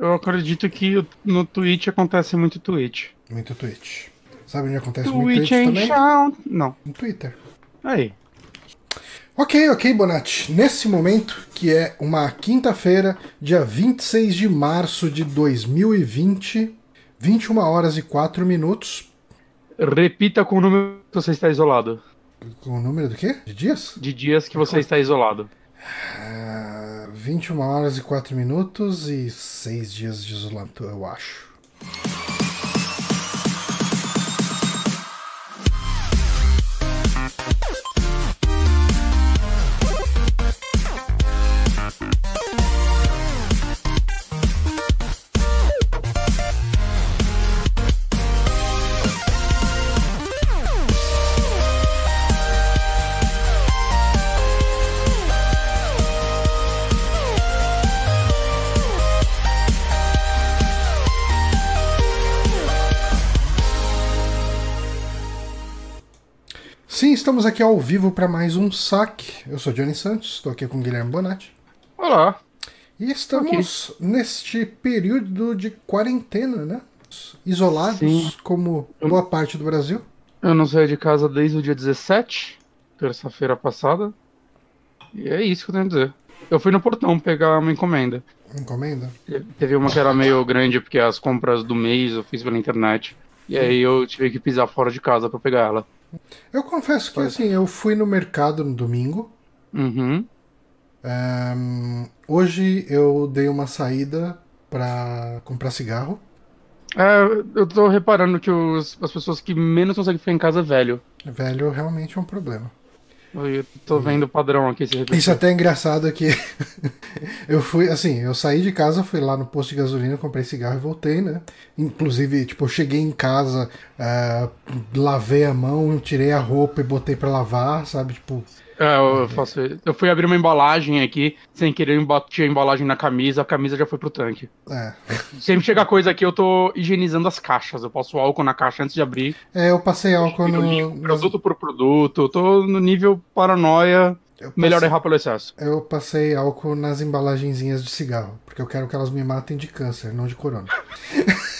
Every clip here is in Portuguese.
Eu acredito que no Twitch acontece muito Twitch. Muito Twitch. Sabe onde acontece Twitch muito Twitch em também? chão. Não. No Twitter. Aí. Ok, ok, Bonatti. Nesse momento, que é uma quinta-feira, dia 26 de março de 2020, 21 horas e 4 minutos. Repita com o número que você está isolado. Com o número do quê? De dias? De dias que você está isolado. Ah, 21 horas e 4 minutos e 6 dias de isolamento, eu acho. Estamos aqui ao vivo para mais um saque. Eu sou Johnny Santos, estou aqui com o Guilherme Bonatti. Olá. E estamos neste período de quarentena, né? Isolados, Sim. como boa parte do Brasil. Eu não saí de casa desde o dia 17, terça-feira passada. E é isso que eu tenho a dizer. Eu fui no portão pegar uma encomenda. Encomenda. Teve uma que era meio grande, porque as compras do mês eu fiz pela internet. E aí eu tive que pisar fora de casa pra pegar ela. Eu confesso que assim, eu fui no mercado no domingo. Uhum. Ahn, hoje eu dei uma saída para comprar cigarro. É, eu tô reparando que os- as pessoas que menos conseguem ficar em casa é velho. Velho realmente é um problema. Eu tô vendo o padrão aqui. Isso até é engraçado que eu fui, assim, eu saí de casa, fui lá no posto de gasolina, comprei cigarro e voltei, né? Inclusive, tipo, eu cheguei em casa, ah, lavei a mão, tirei a roupa e botei pra lavar, sabe? Tipo, É, eu faço. Eu fui abrir uma embalagem aqui, sem querer, eu bati a embalagem na camisa, a camisa já foi pro tanque. é. Sempre chega coisa aqui, eu tô higienizando as caixas. Eu passo álcool na caixa antes de abrir. É, eu passei álcool Eu no. produto por produto. Eu tô no nível paranoia. Melhor errar pelo excesso. Eu passei álcool nas embalagenzinhas de cigarro, porque eu quero que elas me matem de câncer, não de corona.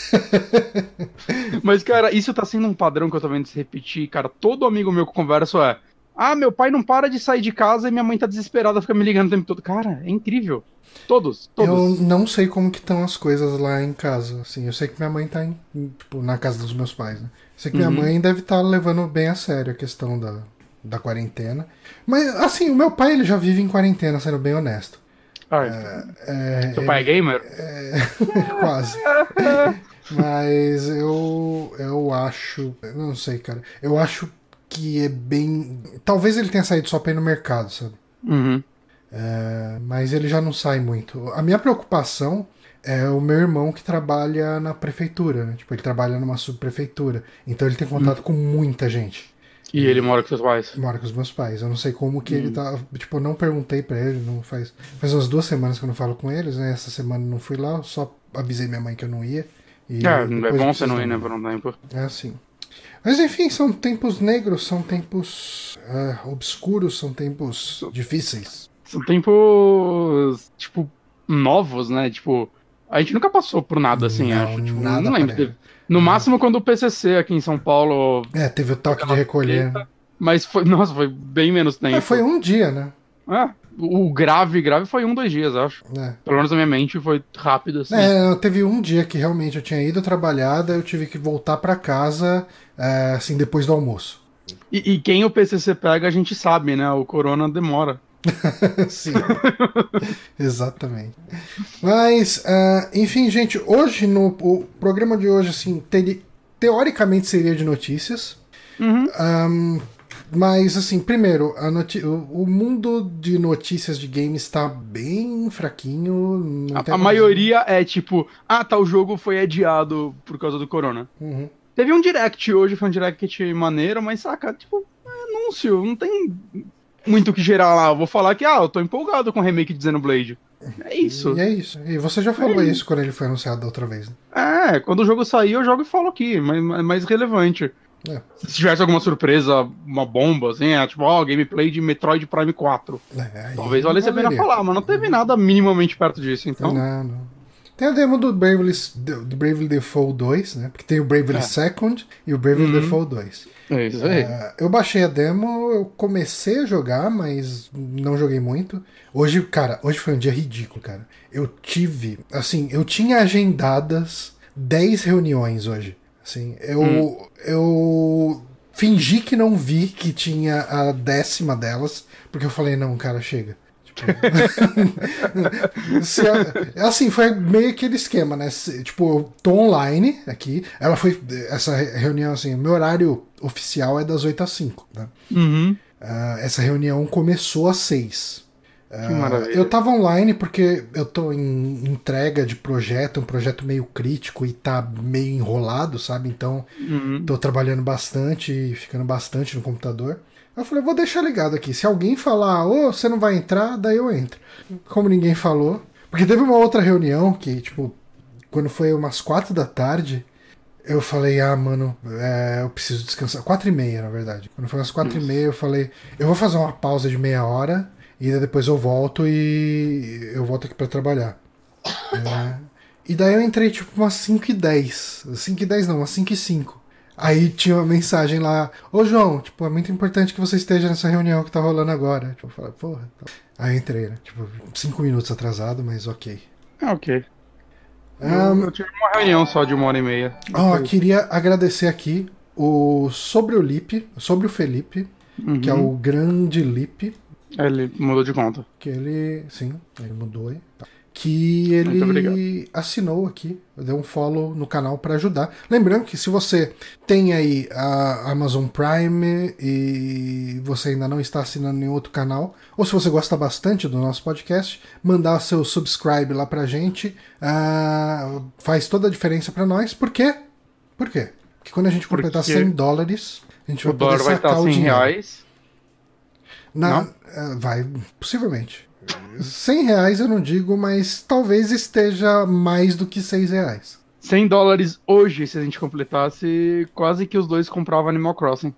Mas, cara, isso tá sendo um padrão que eu tô vendo se repetir, cara. Todo amigo meu que eu converso é. Ah, meu pai não para de sair de casa e minha mãe tá desesperada, fica me ligando o tempo todo. Cara, é incrível. Todos, Eu todos. não sei como que estão as coisas lá em casa. Assim, eu sei que minha mãe tá em, em, tipo, na casa dos meus pais, né? Eu sei que minha Uhum. mãe deve estar levando bem a sério a questão da, da quarentena. Mas, assim, o meu pai ele já vive em quarentena, sendo bem honesto. Ai, É, seu pai é gamer? quase. Mas eu, eu acho. eu Não sei, cara. Eu acho que é bem. Talvez ele tenha saído só pra ir no mercado, sabe? Uhum. É, mas ele já não sai muito. A minha preocupação é o meu irmão que trabalha na prefeitura, né? Tipo, ele trabalha numa subprefeitura. Então ele tem contato com muita gente. E ele mora com seus pais? Mora com os meus pais. Eu não sei como que ele tá. Tipo, eu não perguntei pra ele. Não faz, faz umas duas semanas que eu não falo com eles, né? Essa semana eu não fui lá, só avisei minha mãe que eu não ia. E É, é bom você não ir, né, por um tempo. É assim. Mas enfim, são tempos negros, são tempos ah, obscuros, são tempos difíceis. São tempos, tipo, novos, né? Tipo, a gente nunca passou por nada assim, Não, acho. Tipo, nada não lembro. Teve- No máximo quando o PCC aqui em São Paulo. É, teve o toque de recolher. Mas foi, nossa, foi bem menos tempo. É, foi um dia, né? É, o grave, grave foi um, dois dias, acho. É. Pelo menos na minha mente foi rápido assim. É, teve um dia que realmente eu tinha ido trabalhar, daí eu tive que voltar pra casa, é, assim, depois do almoço. E, e quem o PCC pega, a gente sabe, né? O corona demora. Sim. Exatamente. Mas, ah, enfim, gente, hoje no o programa de hoje, assim, teria- teoricamente seria de notícias. Uhum. Ahn, mas, assim, primeiro, o, o mundo de notícias de games está bem fraquinho. A, a maioria é tipo, ah, tal jogo foi adiado por causa do corona. Uhum. Teve um direct hoje, foi um direct maneiro, mas saca, tipo, é anúncio, não tem muito o que gerar lá. Eu vou falar que, ah, eu tô empolgado com o remake de Xenoblade. É isso. E é isso. E você já falou isso quando ele foi anunciado da outra vez, né? É, quando o jogo sair, eu jogo e falo aqui, mas é mais relevante. É. Se tivesse alguma surpresa, uma bomba, assim, é tipo, ó, gameplay de Metroid Prime 4. É, Talvez valesse a pena falar, mas não teve nada minimamente perto disso, então. Não, não. Tem a demo do Bravely, do Bravely Default 2, né? Porque tem o Bravely É. Second e o Bravely Uhum. Default 2. É isso aí. É, eu baixei a demo, eu comecei a jogar, mas não joguei muito. Hoje, cara, hoje foi um dia ridículo, cara. Eu tive, assim, eu tinha agendadas 10 reuniões hoje. Assim, eu, Hum. eu fingi que não vi que tinha a décima delas, porque eu falei, não, cara, chega. Tipo, a- assim, foi meio aquele esquema, né? Se- Tipo, eu tô online aqui. Ela foi. Essa reunião, assim, meu horário oficial é das 8 às 5, né? Uhum. Ah, essa reunião começou às 6. Que maravilha. Eu tava online porque eu tô em entrega de projeto, um projeto meio crítico e tá meio enrolado, sabe? Então, Uhum. tô trabalhando bastante e ficando bastante no computador. Eu falei, vou deixar ligado aqui. Se alguém falar, ô, você não vai entrar, daí eu entro. Como ninguém falou. Porque teve uma outra reunião que, tipo, quando foi umas quatro da tarde, eu falei, ah, mano, é, eu preciso descansar. Quatro e meia, na verdade. Quando foi umas quatro e meia, eu falei, eu vou fazer uma pausa de meia hora e depois eu volto e eu volto aqui pra trabalhar. É, E daí eu entrei, tipo, umas 5 e 10. 5 e 10 não, umas 5 e 5. Aí tinha uma mensagem lá, ô João, tipo, é muito importante que você esteja nessa reunião que tá rolando agora. Tipo, eu falei, porra. tá. Aí eu entrei, né? Tipo, 5 minutos atrasado, mas ok. Ah, ok. Ah, Eu, eu tive uma reunião só de uma hora e meia. Ó, queria agradecer aqui o sobre o Lipe, sobre o Felipe, Uhum. que é o grande Lipe, Ele mudou de conta. que ele, sim, ele mudou aí, tá. que ele assinou aqui, deu um follow no canal para ajudar. Lembrando que se você tem aí a Amazon Prime e você ainda não está assinando nenhum outro canal, ou se você gosta bastante do nosso podcast, mandar seu subscribe lá pra gente, ah, faz toda a diferença para nós. Por quê? Por quê? Porque quando a gente completar Porque 100 dólares, a gente O vai poder dólar vai sacar estar o 100 dinheiro. reais. Na- Não? é, vai, possivelmente. 100 reais eu não digo, mas talvez esteja mais do que 6 reais. 100 dólares hoje, se a gente completasse, quase que os dois compravam Animal Crossing.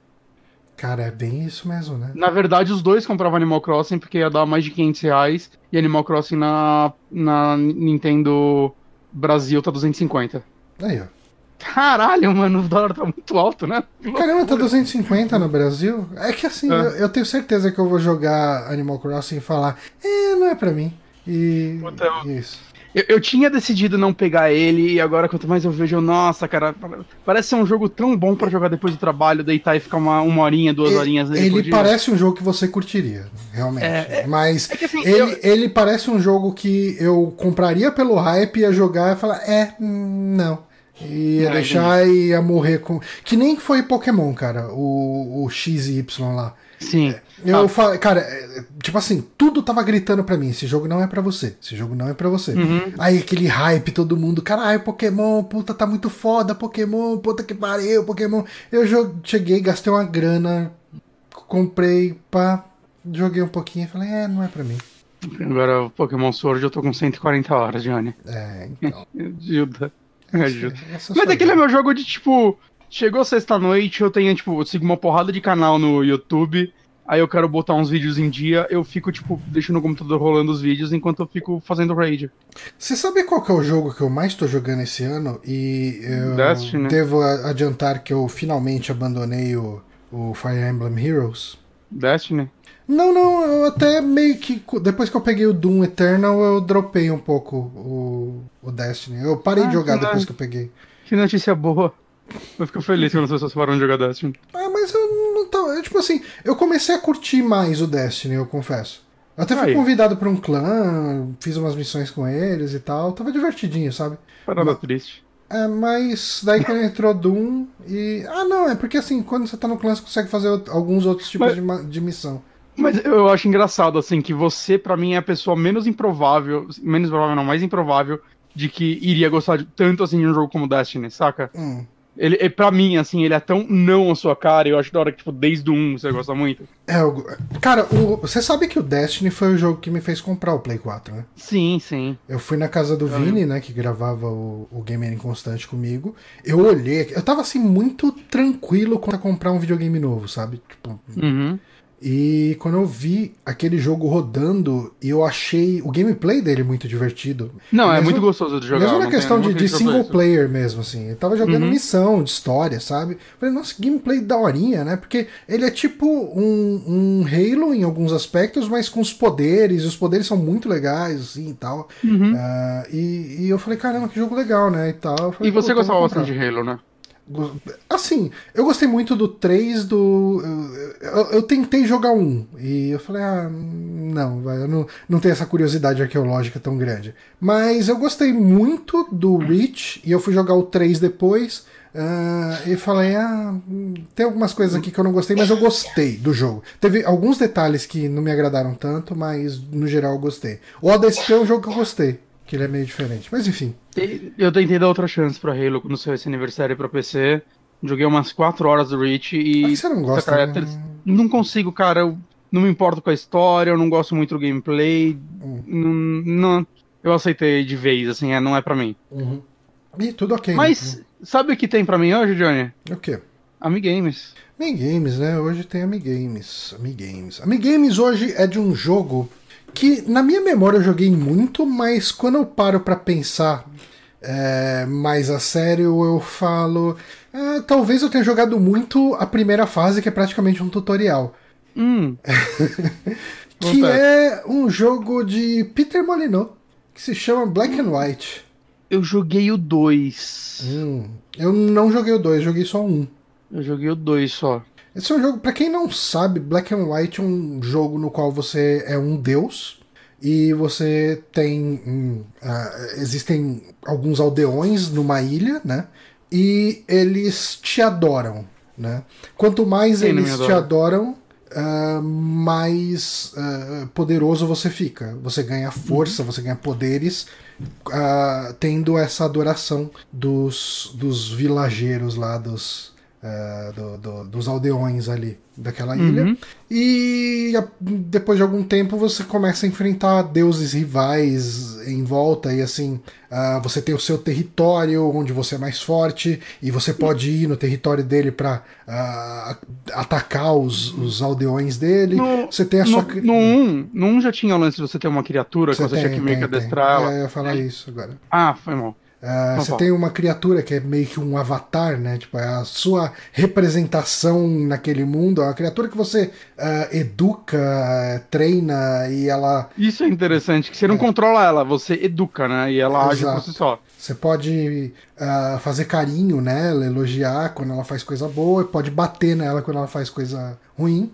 Cara, é bem isso mesmo, né? Na verdade, os dois compravam Animal Crossing porque ia dar mais de 500 reais e Animal Crossing na, na Nintendo Brasil tá 250. Aí, ó. Caralho, mano, o dólar tá muito alto, né? Caramba, tá loucura. 250 no Brasil? É que assim, É. eu, eu tenho certeza que eu vou jogar Animal Crossing e falar, é, não é pra mim. E. Eu- Isso. Eu, eu tinha decidido não pegar ele e agora quanto mais eu vejo, nossa, cara, parece ser um jogo tão bom pra jogar depois do trabalho, deitar e ficar uma, uma horinha, duas horinhas nele por Ele parece um jogo que você curtiria, realmente. É, é- Mas É que assim, ele, eu- ele parece um jogo que eu compraria pelo hype, ia jogar e falar, é, hum, não. Ia deixar e ia morrer com. Que nem foi Pokémon, cara, o, o X e Y lá. Sim. Eu Ah. falei, cara, é, tipo assim, tudo tava gritando pra mim: esse jogo não é pra você, esse jogo não é pra você. Uhum. Aí aquele hype, todo mundo, caralho, Pokémon, puta, tá muito foda, Pokémon, puta que pariu, Pokémon. Eu cheguei, gastei uma grana, comprei, pá, joguei um pouquinho e falei, é, não é pra mim. Agora Pokémon Sword eu tô com 140 horas, Johnny. É, então. Ajuda. Ajuda. Essa Mas sou aquele eu. é meu jogo de tipo. Chegou sexta-noite, eu tenho, tipo, eu sigo uma porrada de canal no YouTube. Aí eu quero botar uns vídeos em dia, eu fico, tipo, deixando o computador rolando os vídeos enquanto eu fico fazendo raid. Você sabe qual que é o jogo que eu mais tô jogando esse ano? E eu Destiny. devo a- adiantar que eu finalmente abandonei o, o Fire Emblem Heroes. Destiny? Não, não, eu até meio que. Depois que eu peguei o Doom Eternal, eu dropei um pouco o, o Destiny. Eu parei Ah, de jogar depois que eu peguei. Que notícia boa. Eu fico feliz quando as pessoas param de jogar Destiny. Ah, mas eu não tava. eu, Tipo assim, eu comecei a curtir mais o Destiny, eu confesso. Eu até fui Aí. convidado pra um clã, fiz umas missões com eles e tal. Tava divertidinho, sabe? Parada triste. É, mas daí quando entrou Doom e. Ah, não, é porque assim, quando você tá no clã, você consegue fazer alguns outros tipos Mas- de, ma- de missão. Mas eu acho engraçado, assim, que você, pra mim, é a pessoa menos improvável, menos provável não, mais improvável, de que iria gostar de, tanto assim de um jogo como Destiny, saca? Hum. Ele, é, pra mim, assim, ele é tão não a sua cara, eu acho da hora que, tipo, desde o 1 você gosta muito. É, eu- cara, o- você sabe que o Destiny foi o jogo que me fez comprar o Play 4, né? Sim, sim. Eu fui na casa do Vini, né, que gravava o, o Gamer Inconstante comigo. Eu olhei, eu tava assim muito tranquilo quanto a comprar um videogame novo, sabe? Tipo, Uhum. E quando eu vi aquele jogo rodando, eu achei o gameplay dele muito divertido. Não, é Mesmo- muito gostoso de jogar. Mesmo na questão tem- de, de single player mesmo, assim. Eu tava jogando Uhum. missão, de história, sabe? Falei, nossa, gameplay daorinha, né? Porque ele é tipo um, um Halo em alguns aspectos, mas com os poderes, e os poderes são muito legais, assim, e tal. Uhum. Ah, e, e eu falei, caramba, que jogo legal, né? E, tal. Eu falei, E você "Pô, então gostava bastante comprar." de Halo, né? Assim, eu gostei muito do 3 do. Eu, eu- tentei jogar um. E eu falei, ah, não, eu não, não tenho essa curiosidade arqueológica tão grande. Mas eu gostei muito do Reach e eu fui jogar o 3 depois. ah, e falei, ah, tem algumas coisas aqui que eu não gostei, mas eu gostei do jogo. Teve alguns detalhes que não me agradaram tanto, mas no geral eu gostei. O Odyssey é um jogo que eu gostei, que ele é meio diferente. Mas enfim. Eu tentei dar outra chance pra Halo quando saiu esse aniversário pra PC. Joguei umas 4 horas do Reach e. Mas você não gosta, cara, né? Não consigo, cara. Eu não me importo com a história, eu não gosto muito do gameplay. Hum. Não, não- eu aceitei de vez, assim, é, não é pra mim. Uhum. E tudo ok. né? Mas, sabe o que tem pra mim hoje, Johnny? O quê? Amigames. Amigames, né? Hoje tem Amigames. Amigames. Amigames hoje é de um jogo que, na minha memória, eu joguei muito, mas quando eu paro pra pensar é, mais a sério, eu falo. "Ah, talvez eu tenha jogado muito a primeira fase, que é praticamente um tutorial. Hum, Que é um jogo de Peter Molyneux, que se chama Black and White. eu joguei o 2. Hum, eu não joguei o 2, joguei só um. Eu joguei o 2 só. Esse é um jogo, pra quem não sabe, Black and White é um jogo no qual você é um deus e você tem. ah, existem alguns aldeões numa ilha, né? E eles te adoram, né? Quanto mais Quem eles te adora? adoram, ah, mais ah, poderoso você fica. Você ganha força, você ganha poderes, tendo essa adoração dos, dos vilageiros lá, dos, ah, do- do- dos aldeões ali daquela ilha. Uhum. E a- depois de algum tempo você começa a enfrentar deuses rivais em volta e assim ah, você tem o seu território onde você é mais forte e você pode ir no território dele para atacar os, os aldeões dele. No- você tem a sua No, cri- no 1, no 1 já tinha o lance de você ter uma criatura que você tinha que meio que tem, tem. adestrar ela. É, eu ia falar isso agora. Ah, foi mal. Então você tem uma criatura que é meio que um avatar, né? Tipo, é a sua representação naquele mundo. É uma criatura que você ah, educa, treina e ela. Isso é interessante, que você não controla ela, você educa, né? E ela age por Exato. si só. Você pode ah, fazer carinho nela, elogiar quando ela faz coisa boa, e pode bater nela quando ela faz coisa ruim.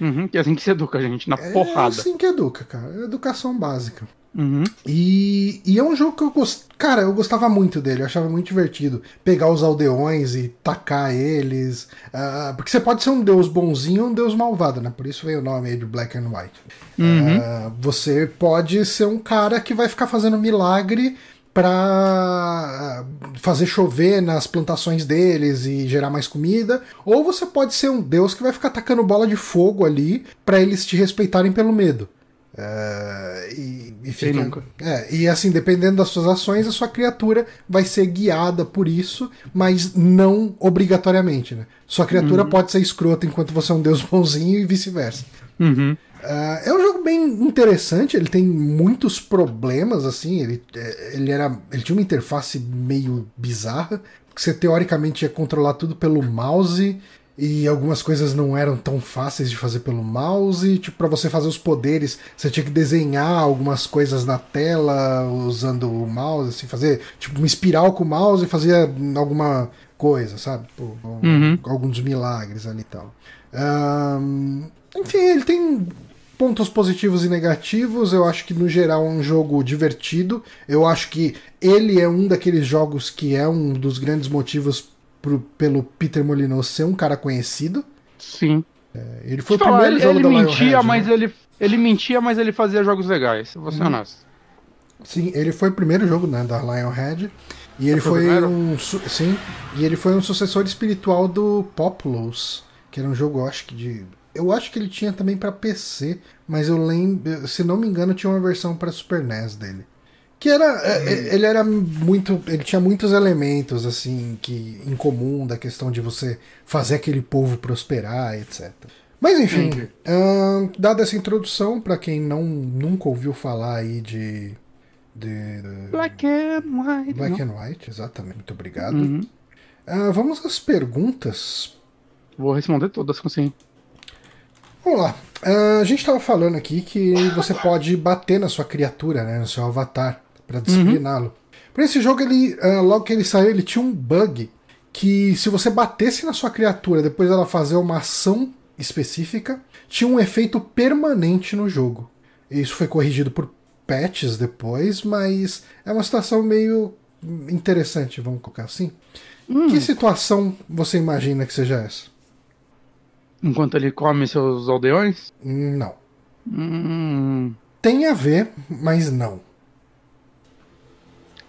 Uhum, que é assim que se educa, gente, na É porrada. assim que educa, cara. É educação básica. Uhum. E, e é um jogo que eu gost... Cara, eu gostava muito dele, eu achava muito divertido. Pegar os aldeões e tacar eles. ah, porque você pode ser um deus bonzinho ou um deus malvado, né? Por isso veio o nome aí de Black and White. Uhum. Ah, você pode ser um cara que vai ficar fazendo milagre pra fazer chover nas plantações deles e gerar mais comida, ou você pode ser um deus que vai ficar atacando bola de fogo ali pra eles te respeitarem pelo medo. É, e, e fica- nunca? é, e assim, dependendo das suas ações, a sua criatura vai ser guiada por isso, mas não obrigatoriamente, né? Sua criatura pode ser escrota enquanto você é um deus bonzinho e vice-versa. Uhum. Ah, é um jogo bem interessante, ele tem muitos problemas, assim, ele, é, ele, era, ele tinha uma interface meio bizarra, porque você teoricamente ia controlar tudo pelo mouse, e algumas coisas não eram tão fáceis de fazer pelo mouse, tipo, pra você fazer os poderes, você tinha que desenhar algumas coisas na tela usando o mouse, assim, fazer tipo uma espiral com o mouse e fazia alguma coisa, sabe? Pô, Uhum. Alguns milagres ali e tal. Ahn, enfim, ele tem pontos positivos e negativos. Eu acho que no geral é um jogo divertido. Eu acho que ele é um daqueles jogos que é um dos grandes motivos pro- pelo Peter Molyneux ser um cara conhecido. Sim. Ele foi o Falar, primeiro ele jogo ele da mentia, Lionhead, mas né? ele, ele mentia, mas ele fazia jogos legais. Vou ser honesto. Sim, ele foi o primeiro jogo né, da Lionhead. E ele foi foi um. Sim. E ele foi um sucessor espiritual do Populous, que era um jogo, acho que de. Eu acho que ele tinha também pra PC, mas eu lembro. Se não me engano, tinha uma versão pra Super NES dele. Que era. é, Ele era muito. Ele tinha muitos elementos, assim, que em comum da questão de você fazer aquele povo prosperar, etc. Mas enfim, Entendi. ahn, dada essa introdução, pra quem não nunca ouviu falar aí de. de, de- Black and White. Black não? and White, exatamente. Muito obrigado. Uhum. Ah, vamos às perguntas. Vou responder todas, assim. Vamos lá. Ah, a gente estava falando aqui que você pode bater na sua criatura, né, no seu avatar, para discipliná-lo. Para esse jogo, ele, ah, logo que ele saiu, ele tinha um bug que se você batesse na sua criatura depois dela fazer uma ação específica, tinha um efeito permanente no jogo. Isso foi corrigido por patches depois, mas é uma situação meio interessante, vamos colocar assim. Que situação você imagina que seja essa? Enquanto ele come seus aldeões? Não. Hum, Tem a ver, mas não.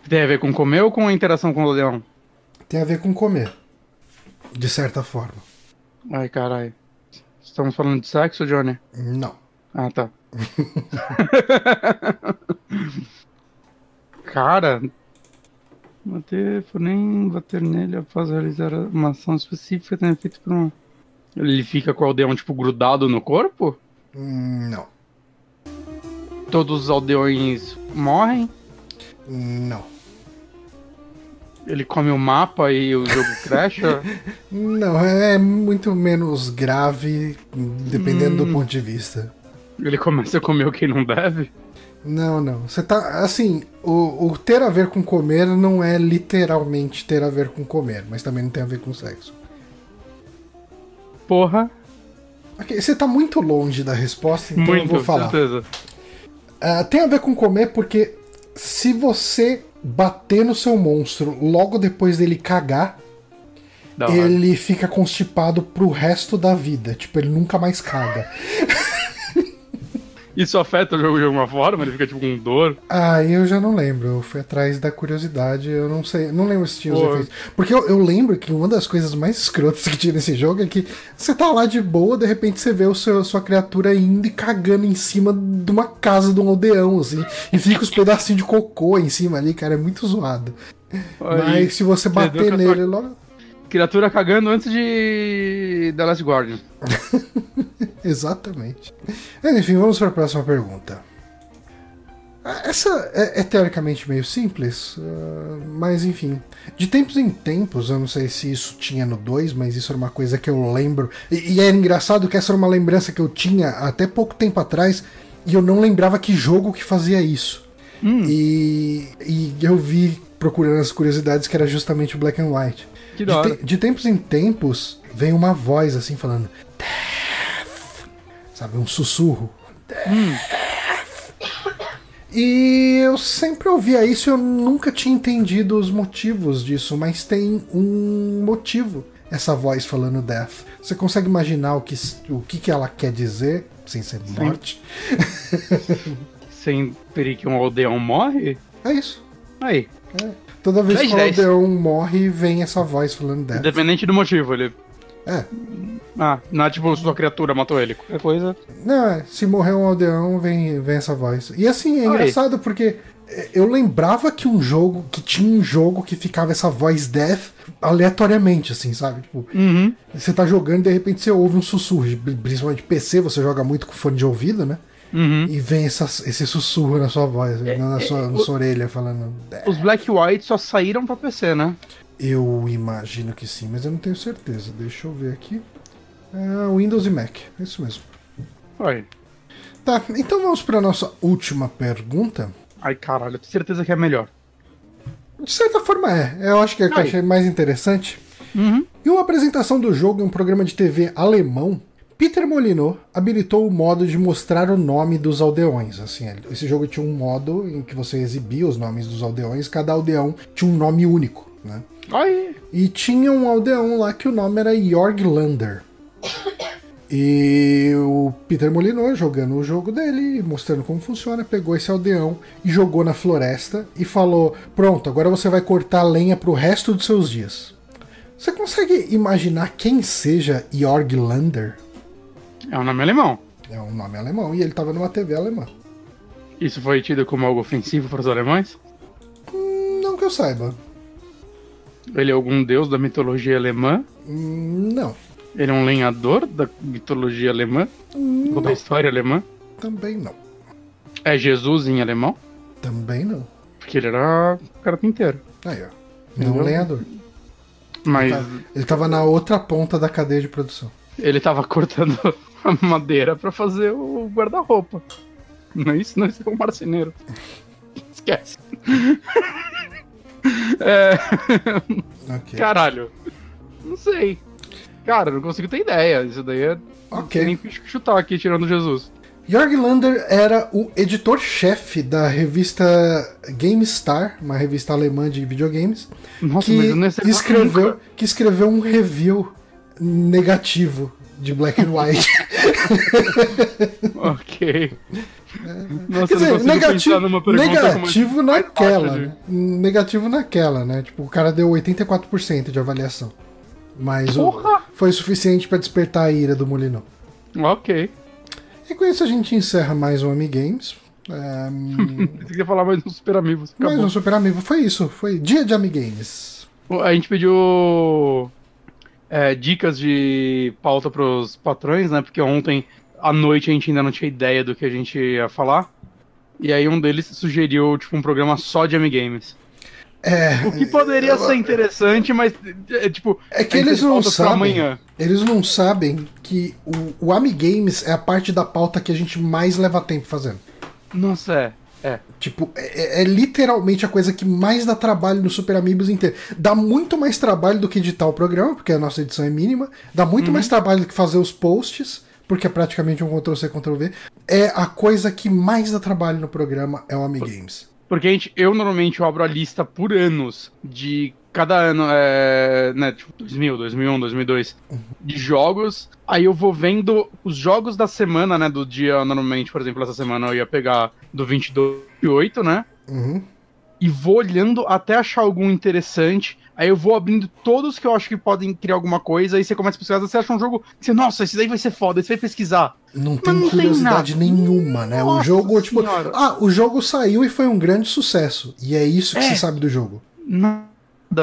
Tem a ver com comer ou com a interação com o aldeão? Tem a ver com comer. De certa forma. Ai, caralho. Estamos falando de sexo, Johnny? Não. Ah, tá. Cara, bater, nem bater nele após realizar uma ação específica tem efeito por uma. Ele fica com o aldeão, tipo, grudado no corpo? Não. Todos os aldeões morrem? Não. Ele come o mapa e o jogo crasha? Não, é muito menos grave, dependendo do ponto de vista. Ele começa a comer o que não deve? Não, não. Você tá. Assim, o, o ter a ver com comer não é literalmente ter a ver com comer, mas também não tem a ver com sexo. Porra, Ok, Você tá muito longe da resposta, então eu muito, vou falar. certeza. Ah, tem a ver com comer porque se você bater no seu monstro logo depois dele cagar, hora. ele fica constipado pro resto da vida. Tipo, ele nunca mais caga. Isso afeta o jogo de alguma forma? Ele fica tipo com dor? Ah, eu já não lembro. Eu fui atrás da curiosidade. Eu não sei. Não lembro se tinha os efeitos. Porque eu, eu lembro que uma das coisas mais escrotas que tinha nesse jogo é que você tá lá de boa, de repente você vê o seu, sua criatura indo e cagando em cima de uma casa de um aldeão, assim. E fica os pedacinhos de cocô em cima ali, cara. É muito zoado. Aí, Mas se você bater nele sua logo. Criatura cagando antes de The Last Guardian. Exatamente. Enfim, vamos para a próxima pergunta. Essa é, é teoricamente meio simples, ah, mas enfim. De tempos em tempos, eu não sei se isso tinha no 2, mas isso era uma coisa que eu lembro. E, e é engraçado que essa era uma lembrança que eu tinha até pouco tempo atrás e eu não lembrava que jogo que fazia isso. E, e eu vi procurando as curiosidades que era justamente o Black and White. Que De, da hora. te- de tempos em tempos, vem uma voz assim falando. Death. Sabe, um sussurro. Death. E eu sempre ouvia isso e eu nunca tinha entendido os motivos disso, mas tem um motivo essa voz falando death. Você consegue imaginar o que, o que, que ela quer dizer, sem ser morte? Sempre que um aldeão morre? É isso. Aí. Toda vez que o aldeão morre, vem essa voz falando death. Independente do motivo, ele. É. Ah, não é tipo sua criatura matou ele. Qualquer coisa. Não, é, se morrer um aldeão, vem, vem essa voz. E assim, é Aí. engraçado porque é, eu lembrava que um jogo, que tinha um jogo que ficava essa voz death aleatoriamente, assim, sabe? Tipo, Uhum. você tá jogando e de repente você ouve um sussurro. Principalmente PC, você joga muito com fone de ouvido, né? Uhum. E vem essa, esse sussurro na sua voz, na, sua, na sua orelha, falando. Os Black White só saíram pra PC, né? Eu imagino que sim, mas eu não tenho certeza. Deixa eu ver aqui. É, Windows e Mac, é isso mesmo. Aí. Tá, então vamos para nossa última pergunta. Ai, caralho, eu tenho certeza que é melhor. De certa forma é. Eu acho que é a que eu achei mais interessante. Uhum. Em uma apresentação do jogo em um programa de TV alemão, Peter Molyneux habilitou o modo de mostrar o nome dos aldeões. Assim, esse jogo tinha um modo em que você exibia os nomes dos aldeões, cada aldeão tinha um nome único, né? Aí. E tinha um aldeão lá que o nome era Jorglander. E o Peter Molyneux, jogando o jogo dele, mostrando como funciona, pegou esse aldeão e jogou na floresta e falou: Pronto, agora você vai cortar lenha pro resto dos seus dias. Você consegue imaginar quem seja Jorglander? É um nome alemão. É um nome alemão e ele estava numa TV alemã. Isso foi tido como algo ofensivo para os alemães? Hum, Não que eu saiba. Ele é algum deus da mitologia alemã? Hum, Não. Ele é um lenhador da mitologia alemã? Ou da história alemã? Também não. É Jesus em alemão? Também não. Porque ele era carpinteiro. Aí, ó. Não lenhador. Mas Tá. Ele tava na outra ponta da cadeia de produção. ele tava cortando madeira pra fazer o guarda-roupa. Não é isso? Não, isso é um marceneiro. Esquece. É, Ok. caralho. Não sei. Cara, não consigo ter ideia. Isso daí é. Ok. Nem chutar aqui tirando Jesus. Jörg Lander era o editor-chefe da revista GameStar, uma revista alemã de videogames, Nossa, que escreveu, nunca. que escreveu um review negativo de Black and White. Ok. Nossa, Quer eu não dizer, negativo, mais- negativo mais naquela, de- né? Negativo naquela, né? Tipo, o cara deu 84% de avaliação. Mas o- foi suficiente pra despertar a ira do Molinão. Ok. E com isso a gente encerra mais um Amigames. É, hum, Você quer falar mais um Super Amigos? mais Acabou. um Super Amigo. Foi isso. Foi dia de Amigames. A gente pediu é, dicas de pauta pros patrões, né? Porque ontem à noite a gente ainda não tinha ideia do que a gente ia falar. E aí um deles sugeriu, tipo, um programa só de Amigames. É, O que poderia ser interessante, mas, é, tipo... é que eles não sabem. amanhã. Eles não sabem que o, o Amigames é a parte da pauta que a gente mais leva tempo fazendo. Nossa, é. É. Tipo, é, é literalmente a coisa que mais dá trabalho no Super Amigos inteiro. Dá muito mais trabalho do que editar o programa, porque a nossa edição é mínima. Dá muito Uhum. mais trabalho do que fazer os posts, porque é praticamente um Ctrl-C, Ctrl-V. É a coisa que mais dá trabalho no programa é o Amigames. Porque a gente, eu normalmente abro a lista por anos de cada ano, é, né, tipo 2000, 2001, 2002, de jogos. Aí eu vou vendo os jogos da semana, né, do dia, normalmente, por exemplo, essa semana eu ia pegar do 22 e 8, né? Uhum. E vou olhando até achar algum interessante. Aí eu vou abrindo todos que eu acho que podem criar alguma coisa. Aí você começa a pesquisar, você acha um jogo. Você, nossa, esse daí vai ser foda, esse vai pesquisar. Não tem não tem curiosidade nada. nenhuma, né? o Nossa jogo, tipo. Senhora. Ah, o jogo saiu e foi um grande sucesso. E é isso que É. se sabe do jogo. Nada,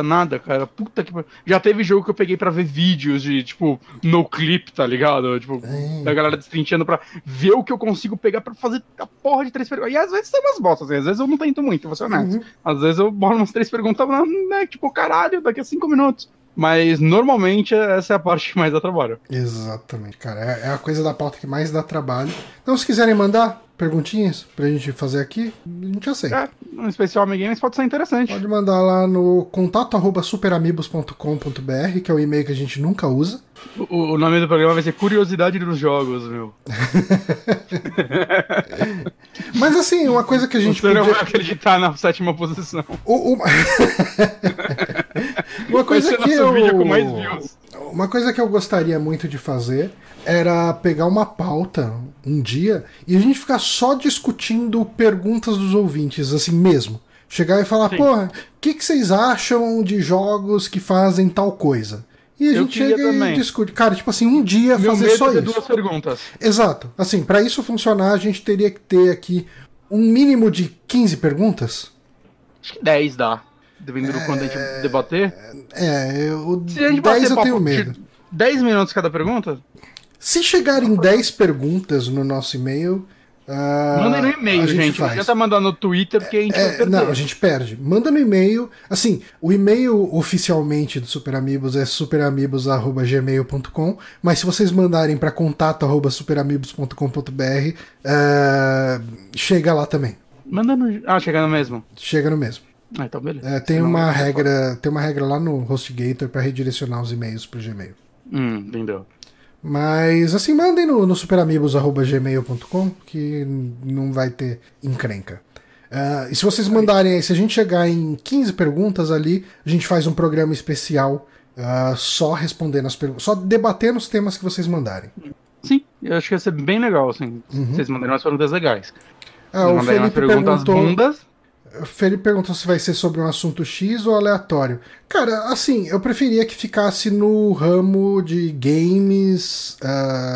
nada, cara. Puta que. Já teve jogo que eu peguei pra ver vídeos de, tipo, no clip, tá ligado? Tipo, É. da galera destrinchando pra ver o que eu consigo pegar pra fazer a porra de três perguntas. E às vezes tem umas bostas, assim, às vezes eu não tento muito, vou ser honesto. Uhum. Às vezes eu bolo umas três perguntas, né? Tipo, caralho, daqui a cinco minutos. Mas normalmente essa é a parte que mais dá trabalho. Exatamente, cara. É, é a coisa da pauta que mais dá trabalho. Então, se quiserem mandar perguntinhas pra gente fazer aqui, a gente aceita. É, um especial Amigames pode ser interessante. Pode mandar lá no contato arroba superamigos.com.br, que é o e-mail que a gente nunca usa. O, o nome do programa vai ser Curiosidade dos Jogos, meu. Mas assim, uma coisa que a gente Você não podia... vai acreditar na sétima posição. O- o- uma coisa que eu... Uma coisa que eu gostaria muito de fazer era pegar uma pauta um dia e a gente ficar só discutindo perguntas dos ouvintes, assim mesmo. Chegar e falar, Sim. porra, o que, que vocês acham de jogos que fazem tal coisa? E a Eu gente chega também. e discute. Cara, tipo assim, um dia Meu fazer medo só é isso. duas perguntas. Exato. Assim, pra isso funcionar, a gente teria que ter aqui um mínimo de 15 perguntas. Acho que 10 dá. Dependendo do quanto a gente debater. É, eu, Se a gente 10 bater eu tenho medo. 10 minutos cada pergunta, Se chegarem 10 perguntas no nosso e-mail. ah, mandem no a e-mail, gente. Não faz. adianta mandar no Twitter, porque a gente É, não, a gente perde. Manda no e-mail. Assim, o e-mail oficialmente do Super Amigos é superamigos.gmail.com. Mas se vocês mandarem para contato.superamigos.com.br, ah, chega lá também. Manda no. Ah, chegando mesmo. Chega no mesmo. Ah, então beleza. É, tem Senão uma regra, tem uma regra lá no HostGator para redirecionar os e-mails pro Gmail. foda. Hum, entendeu. Mas assim, mandem no, no superamigos.gmail.com que não vai ter encrenca. Ah, e se vocês mandarem aí, se a gente chegar em 15 perguntas ali, a gente faz um programa especial ah, só respondendo as perguntas, só debatendo os temas que vocês mandarem. Sim, eu acho que ia ser bem legal, assim. Uhum. Vocês mandarem umas perguntas legais. Ah, o mandarem Felipe perguntas perguntou, bundas. O Felipe perguntou se vai ser sobre um assunto X ou aleatório. Cara, assim, eu preferia que ficasse no ramo de games,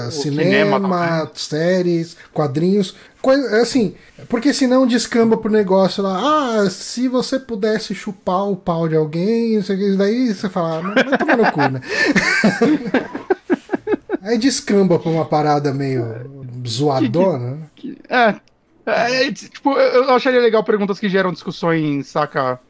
O cinema, cinema séries, quadrinhos. Coisa, assim, porque senão descamba pro negócio lá. Ah, se você pudesse chupar o pau de alguém, não sei o que, daí você fala, ah, mas vai tomar no cu, né? Aí descamba pra uma parada meio zoadona. Que, que, é, é, tipo, eu acharia legal perguntas que geram discussões, saca?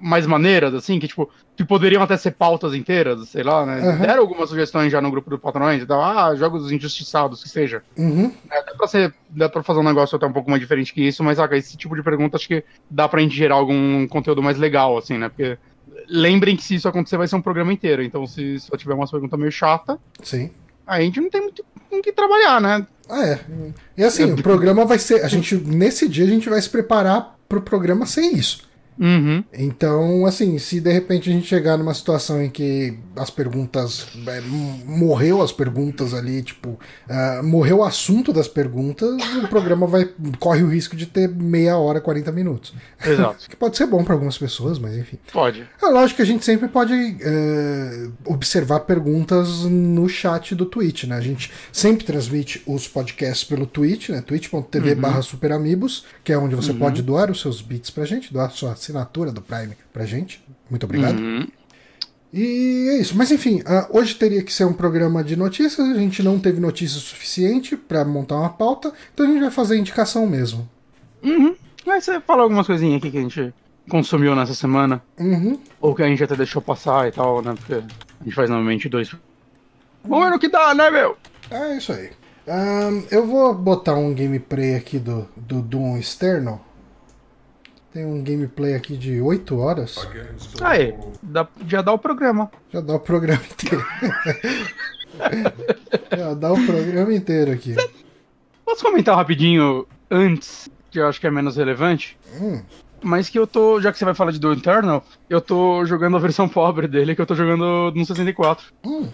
Mais maneiras, assim, que, tipo, que poderiam até ser pautas inteiras, sei lá, né? Uhum. Deram algumas sugestões já no grupo do Patrões e tal, ah, jogos injustiçados, que seja. Uhum. É, dá, pra ser, dá pra fazer um negócio até um pouco mais diferente que isso, mas, saca, esse tipo de pergunta acho que dá pra gente gerar algum conteúdo mais legal, assim, né? Porque lembrem que se isso acontecer vai ser um programa inteiro, então se só tiver uma pergunta meio chata. Sim. Aí a gente não tem muito com que trabalhar, né? Ah, é. E assim, o programa vai ser. A gente, nesse dia, a gente vai se preparar pro programa sem isso. Uhum. Então, assim, se de repente a gente chegar numa situação em que as perguntas. É, morreu as perguntas ali, tipo. Uh, morreu o assunto das perguntas, o programa vai corre o risco de ter meia hora, 40 minutos. Exato. que pode ser bom para algumas pessoas, mas enfim. Pode. É lógico que a gente sempre pode uh, observar perguntas no chat do Twitch, né? A gente sempre transmite os podcasts pelo Twitch, né? twitch.tv uhum. barra superamigos, que é onde você uhum. pode doar os seus bits pra gente, doar sua assinatura do Prime pra gente. Muito obrigado. Uhum. E é isso. Mas enfim, uh, hoje teria que ser um programa de notícias. A gente não teve notícia suficiente para montar uma pauta, então a gente vai fazer indicação mesmo. Uhum. Aí você fala algumas coisinhas aqui que a gente consumiu nessa semana. Uhum. Ou que a gente até deixou passar e tal, né? Porque a gente faz normalmente dois. Vamos ver no que dá, né, meu? É isso aí. Um, eu vou botar um gameplay aqui do, do Doom External. Tem um gameplay aqui de 8 horas. Aí, dá, já dá o programa. Já dá o programa inteiro. já dá o programa inteiro aqui. Posso comentar rapidinho antes, que eu acho que é menos relevante? Hum. Mas que eu tô, já que você vai falar de Do Eternal, eu tô jogando a versão pobre dele, que eu tô jogando no 64. Hum.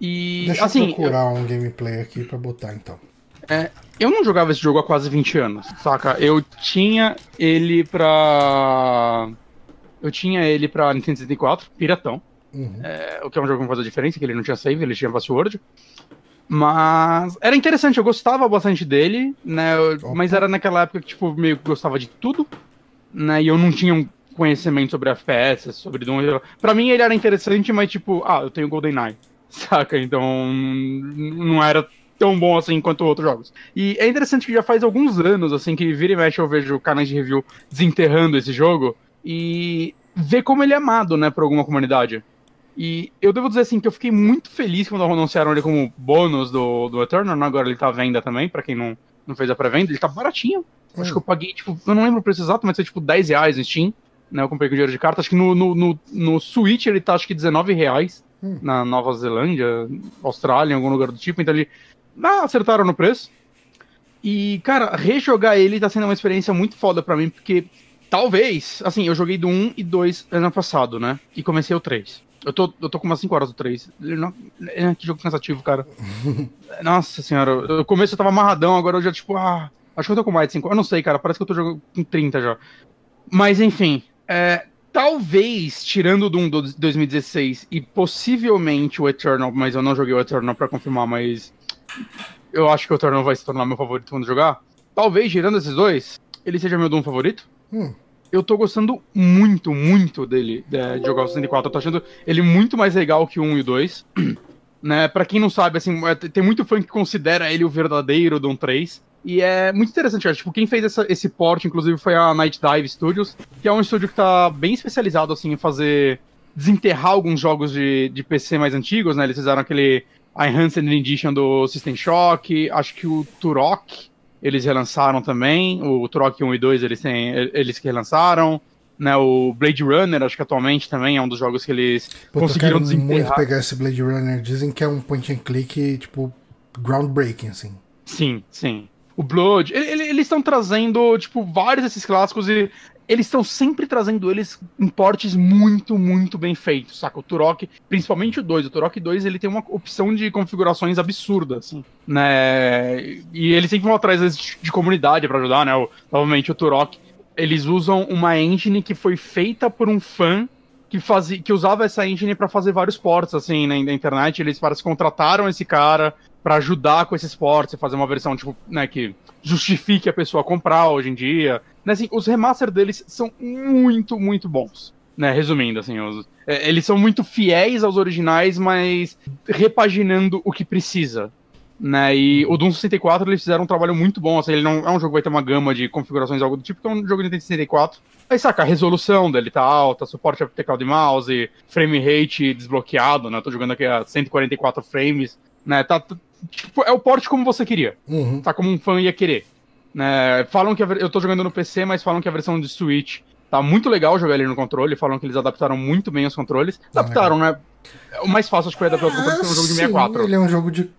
E, Deixa assim, eu procurar eu... um gameplay aqui pra botar então. É, eu não jogava esse jogo há quase 20 anos, saca? Eu tinha ele pra. Eu tinha ele pra Nintendo 64, Piratão. Uhum. É, o que é um jogo que não faz a diferença, que ele não tinha save, ele tinha password. Mas era interessante, eu gostava bastante dele, né? Mas era naquela época que, tipo, meio que gostava de tudo, né? E eu não tinha um conhecimento sobre FPS, sobre Doom. Pra mim ele era interessante, mas tipo, ah, eu tenho GoldenEye, saca? Então não era tão bom assim quanto outros jogos. E é interessante que já faz alguns anos, assim, que vira e mexe eu vejo canais de review desenterrando esse jogo e ver como ele é amado, né, por alguma comunidade. E eu devo dizer assim que eu fiquei muito feliz quando anunciaram ele como bônus do, do Eternal, né? agora ele tá à venda também, para quem não, não fez a pré-venda, ele tá baratinho. Hum. Acho que eu paguei, tipo, eu não lembro o preço exato, mas foi tipo 10 reais no Steam, né? Eu comprei com dinheiro de carta. Acho que no, no, no, no Switch ele tá acho que 19 reais hum. na Nova Zelândia, Austrália, em algum lugar do tipo, então ele ah, acertaram no preço. E, cara, rejogar ele tá sendo uma experiência muito foda pra mim, porque talvez, assim, eu joguei do 1 e 2 ano passado, né? E comecei o 3. Eu tô, eu tô com umas 5 horas do 3. Não, é, que jogo cansativo, cara. Nossa senhora, no começo eu tava amarradão, agora eu já, tipo, ah, acho que eu tô com mais de 5 Eu não sei, cara, parece que eu tô jogando com 30 já. Mas, enfim, é, talvez, tirando o Doom do 2016 e possivelmente o Eternal, mas eu não joguei o Eternal pra confirmar, mas eu acho que o Eternal vai se tornar meu favorito quando jogar. Talvez, girando esses dois, ele seja meu Doom favorito. Hum. Eu tô gostando muito, muito dele, de, de jogar o 64. Eu tô achando ele muito mais legal que o 1 e o 2. né? Pra quem não sabe, assim, é, tem muito fã que considera ele o verdadeiro Doom 3. E é muito interessante, cara. Tipo, quem fez essa, esse port, inclusive, foi a Night Dive Studios, que é um estúdio que tá bem especializado, assim, em fazer... Desenterrar alguns jogos de, de PC mais antigos, né? Eles fizeram aquele a Enhanced Edition do System Shock, acho que o Turok eles relançaram também, o Turok 1 e 2 eles, têm, eles que relançaram, né, o Blade Runner, acho que atualmente também é um dos jogos que eles Pô, conseguiram eu quero muito pegar esse Blade Runner, dizem que é um point and click, tipo, groundbreaking, assim. Sim, sim. O Blood, ele, ele, eles estão trazendo, tipo, vários desses clássicos e eles estão sempre trazendo eles em portes muito, muito bem feitos, saca? O Turok, principalmente o 2, o Turok 2, ele tem uma opção de configurações absurda, assim, né? E eles sempre vão atrás de, de comunidade para ajudar, né? O, novamente o Turok, eles usam uma engine que foi feita por um fã que, fazia, que usava essa engine para fazer vários ports, assim, na internet. Eles parece contrataram esse cara para ajudar com esses ports e fazer uma versão, tipo, né, que justifique a pessoa comprar hoje em dia. Né, assim, os remaster deles são muito, muito bons. Né, resumindo, assim, os, é, eles são muito fiéis aos originais, mas repaginando o que precisa. Né, e o Doom 64 eles fizeram um trabalho muito bom. Assim, ele não é um jogo que vai ter uma gama de configurações, algo do tipo, que é um jogo de Nintendo 64. Aí saca, a resolução dele tá alta, suporte a teclado de mouse, frame rate desbloqueado, né? Tô jogando aqui a 144 frames, né? Tá, tipo, é o porte como você queria. Uhum. Tá como um fã ia querer. Né? Falam que a, eu tô jogando no PC, mas falam que a versão de Switch tá muito legal jogar ele no controle. Falam que eles adaptaram muito bem os controles. Ah, Adaptaram, né? O mais fácil acho que foi adaptar os controles, porque é um jogo de sim, 64. Ele é um jogo de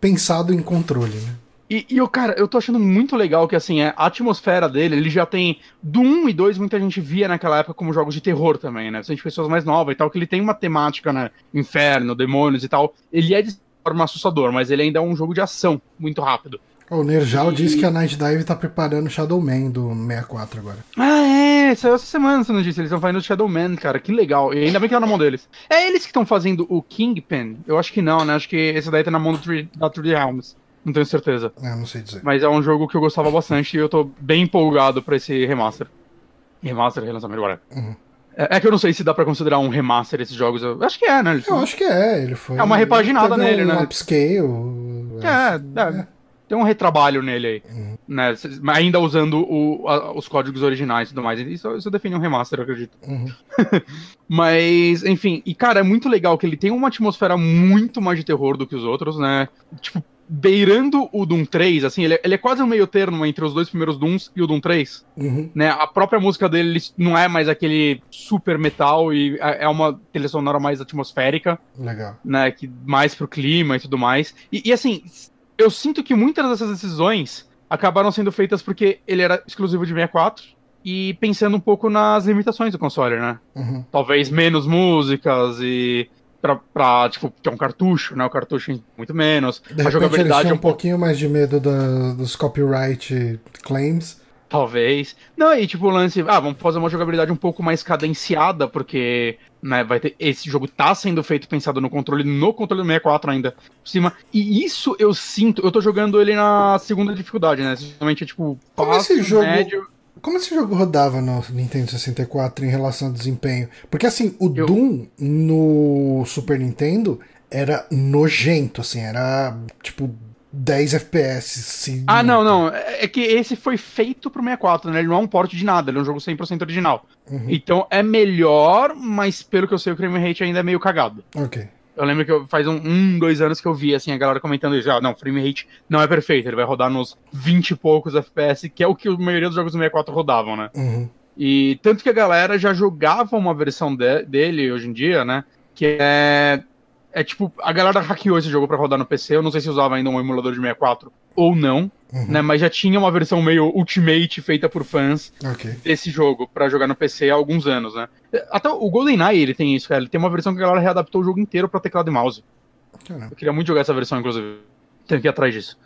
pensado em controle, né? E, e o cara, eu tô achando muito legal que, assim, é, a atmosfera dele, ele já tem. Do 1 e 2, muita gente via naquela época como jogos de terror também, né? São pessoas mais novas e tal, que ele tem uma temática, né? Inferno, demônios e tal. Ele é de forma assustador, mas ele ainda é um jogo de ação muito rápido. O Nerjal E- diz que a Night Dive tá preparando Shadow Man do 64 agora. Ah, é, saiu essa semana, você não disse. Eles estão fazendo o Shadow Man, cara, que legal. E ainda bem que tá na mão deles. É eles que estão fazendo o Kingpin? Eu acho que não, né? Acho que esse daí tá na mão do 3, da 3D Realms. Não tenho certeza. Ah, não sei dizer. Mas é um jogo que eu gostava bastante e eu tô bem empolgado pra esse remaster. Remaster, relançamento, agora. Uhum. É, é que eu não sei se dá pra considerar um remaster esses jogos. Eu acho que é, né? Eu acho que é, ele foi. É uma repaginada nele, um né? upscale. É, é, tem um retrabalho nele aí. Uhum. Né? Ainda usando o- a- os códigos originais e tudo mais. Isso, isso define um remaster, eu acredito. Uhum. Mas, enfim, e cara, é muito legal que ele tem uma atmosfera muito mais de terror do que os outros, né? Tipo, beirando o Doom 3, assim, ele, é- ele é quase um meio termo entre os dois primeiros Dooms e o Doom 3, Uhum. né? A própria música dele ele não é mais aquele super metal e é é uma trilha sonora mais atmosférica, Legal. né? Que mais pro clima e tudo mais. E, e, assim, eu sinto que muitas dessas decisões acabaram sendo feitas porque ele era exclusivo de 64 e pensando um pouco nas limitações do console, né? Uhum. talvez menos músicas e pra, pra tipo, ter um cartucho, né? O cartucho muito menos. De a repente eles jogabilidade tinham um um pouquinho mais de medo da- dos copyright claims. Talvez. Não, e tipo o lance, ah, vamos fazer uma jogabilidade um pouco mais cadenciada, porque, né, vai ter esse jogo tá sendo feito pensado no controle, no controle do 64 ainda por cima. E isso eu sinto, eu tô jogando ele na segunda dificuldade, né? É tipo Como esse jogo- médio. Como esse jogo rodava no Nintendo 64 em relação ao desempenho? Porque assim, o Eu- Doom no Super Nintendo era nojento, assim, era tipo 10 FPS. Assim, Ah, não, não. É é que esse foi feito pro 64, né? Ele não é um port de nada, ele é um jogo 100% original. Uhum. Então é melhor, mas pelo que eu sei, o frame rate ainda é meio cagado. Ok. Eu lembro que eu, faz um, um, dois anos que eu vi, assim, a galera comentando isso. Ah, não, o frame rate não é perfeito, ele vai rodar nos 20 e poucos FPS, que é o que a maioria dos jogos do 64 rodavam, né? Uhum. E tanto que a galera já jogava uma versão de- dele hoje em dia, né? Que é. É tipo, a galera hackeou esse jogo pra rodar no PC. Eu não sei se usava ainda um emulador de 64 ou não, Uhum. né? Mas já tinha uma versão meio Ultimate feita por fãs Ok. desse jogo pra jogar no PC há alguns anos, né? Até o GoldenEye ele tem isso, cara. Ele tem uma versão que a galera readaptou o jogo inteiro pra teclado e mouse. Caramba. Eu queria muito jogar essa versão, inclusive. Tenho que ir atrás disso.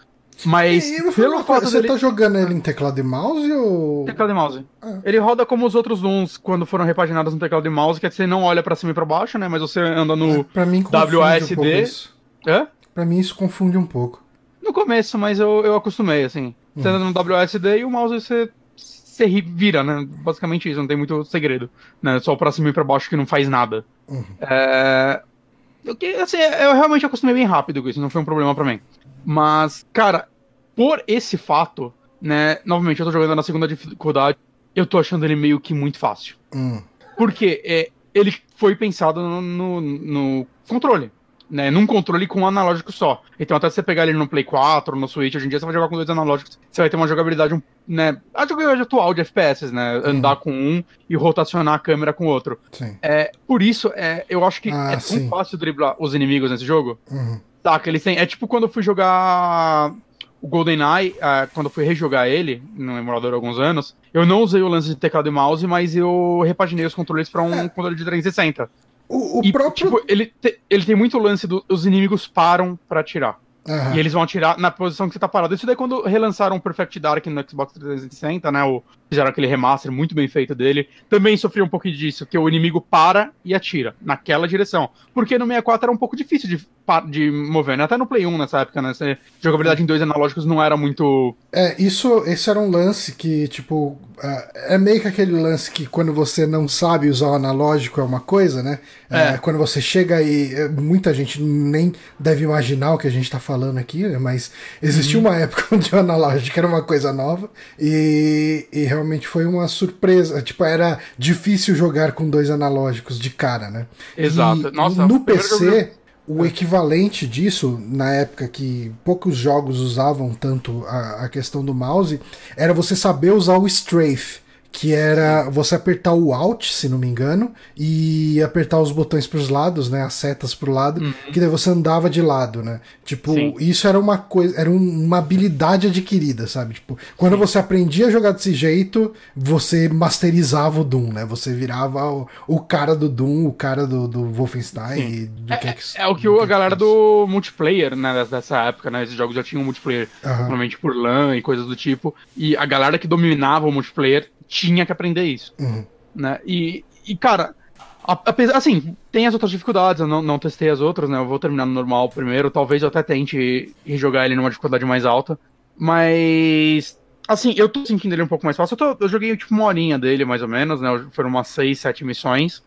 Mas, E, pelo fato você dele... tá jogando ele em teclado e mouse ou. Teclado e mouse. Ah. Ele roda como os outros Dooms quando foram repaginados no teclado e mouse, que é que você não olha pra cima e pra baixo, né? Mas você anda no... Pra mim WASD. um isso. Hã? Pra mim isso confunde um pouco. No começo, mas eu, eu acostumei, assim. Você anda no WSD e o mouse você, você vira, né? Basicamente isso, não tem muito segredo. Né? Só pra cima e pra baixo que não faz nada. Uhum. É... Eu, que- assim, eu realmente acostumei bem rápido com isso, não foi um problema pra mim. Mas, cara, por esse fato, né? Novamente, eu tô jogando na segunda dificuldade, eu tô achando ele meio que muito fácil. Hum. Porque é, ele foi pensado no, no, no controle. Né, num controle com um analógico só. Então, até você pegar ele no Play 4, no Switch, hoje em dia você vai jogar com dois analógicos, você vai ter uma jogabilidade, né? A jogabilidade atual de FPS, né? Andar com um e rotacionar a câmera com o outro. Sim. É, por isso, é, eu acho que Ah, é tão sim. fácil driblar os inimigos nesse jogo. Uhum. Tá, que eles têm. É tipo quando eu fui jogar o GoldenEye, ah, quando eu fui rejogar ele no emulador há alguns anos, eu não usei o lance de teclado e mouse, mas eu repaginei os controles pra um É. controle de 360. O, o e, próprio. tipo, ele, te- ele tem muito lance dos os inimigos param pra atirar. Aham. E eles vão atirar na posição que você tá parado. Isso daí quando relançaram o Perfect Dark no Xbox 360, né? O, fizeram aquele remaster muito bem feito dele. Também sofreu um pouquinho disso, que o inimigo para e atira naquela direção. Porque no 64 era um pouco difícil de de mover, né? Até no Play 1 nessa época, né? Jogabilidade em dois analógicos não era muito. É, isso, esse era um lance que, tipo, é meio que aquele lance que quando você não sabe usar o analógico é uma coisa, né? É. É, quando você chega e. É, muita gente nem deve imaginar o que a gente tá falando aqui, né? Mas existia uhum. uma época onde o analógico era uma coisa nova e, e realmente foi uma surpresa. Tipo, era difícil jogar com dois analógicos de cara, né? Exato. E, Nossa, no PC. O equivalente disso, na época que poucos jogos usavam tanto a, a questão do mouse, era você saber usar o strafe que era você apertar o Alt, se não me engano, e apertar os botões para os lados, né, as setas para o lado, uhum. que daí você andava de lado, né? Tipo, Sim. isso era uma coisa, era uma habilidade adquirida, sabe? Tipo, quando Sim. você aprendia a jogar desse jeito, você masterizava o Doom, né? Você virava o, o cara do Doom, o cara do, do Wolfenstein, do é, que é, que, é o que, a galera do multiplayer, né, dessa época, né? Esses jogos já tinham multiplayer, uhum. provavelmente por LAN e coisas do tipo, e a galera que dominava o multiplayer tinha que aprender isso. Uhum. Né? E, e, cara, apesar, assim, tem as outras dificuldades, eu não, não testei as outras, né? Eu vou terminar no normal primeiro, talvez eu até tente rejogar ele numa dificuldade mais alta. Mas. Assim, eu tô sentindo ele um pouco mais fácil. Eu, tô, eu joguei tipo uma horinha dele, mais ou menos, né? Foram umas 6, 7 missões.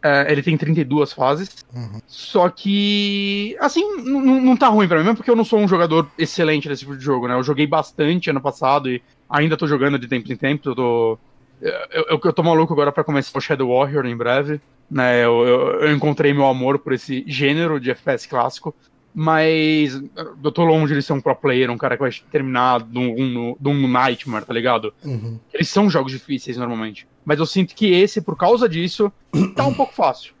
É, ele tem 32 fases. Uhum. Só que. Assim, não tá ruim pra mim, mesmo porque eu não sou um jogador excelente desse tipo de jogo, né? Eu joguei bastante ano passado e ainda tô jogando de tempo em tempo. Eu tô. Eu, eu, eu tô maluco agora para começar o Shadow Warrior em breve. Né, eu, eu, eu, encontrei meu amor por esse gênero de FPS clássico. Mas eu tô longe de ser um pro player, um cara que vai terminar de um, um Nightmare, tá ligado? Uhum. Eles são jogos difíceis normalmente. Mas eu sinto que esse, por causa disso, tá um pouco fácil.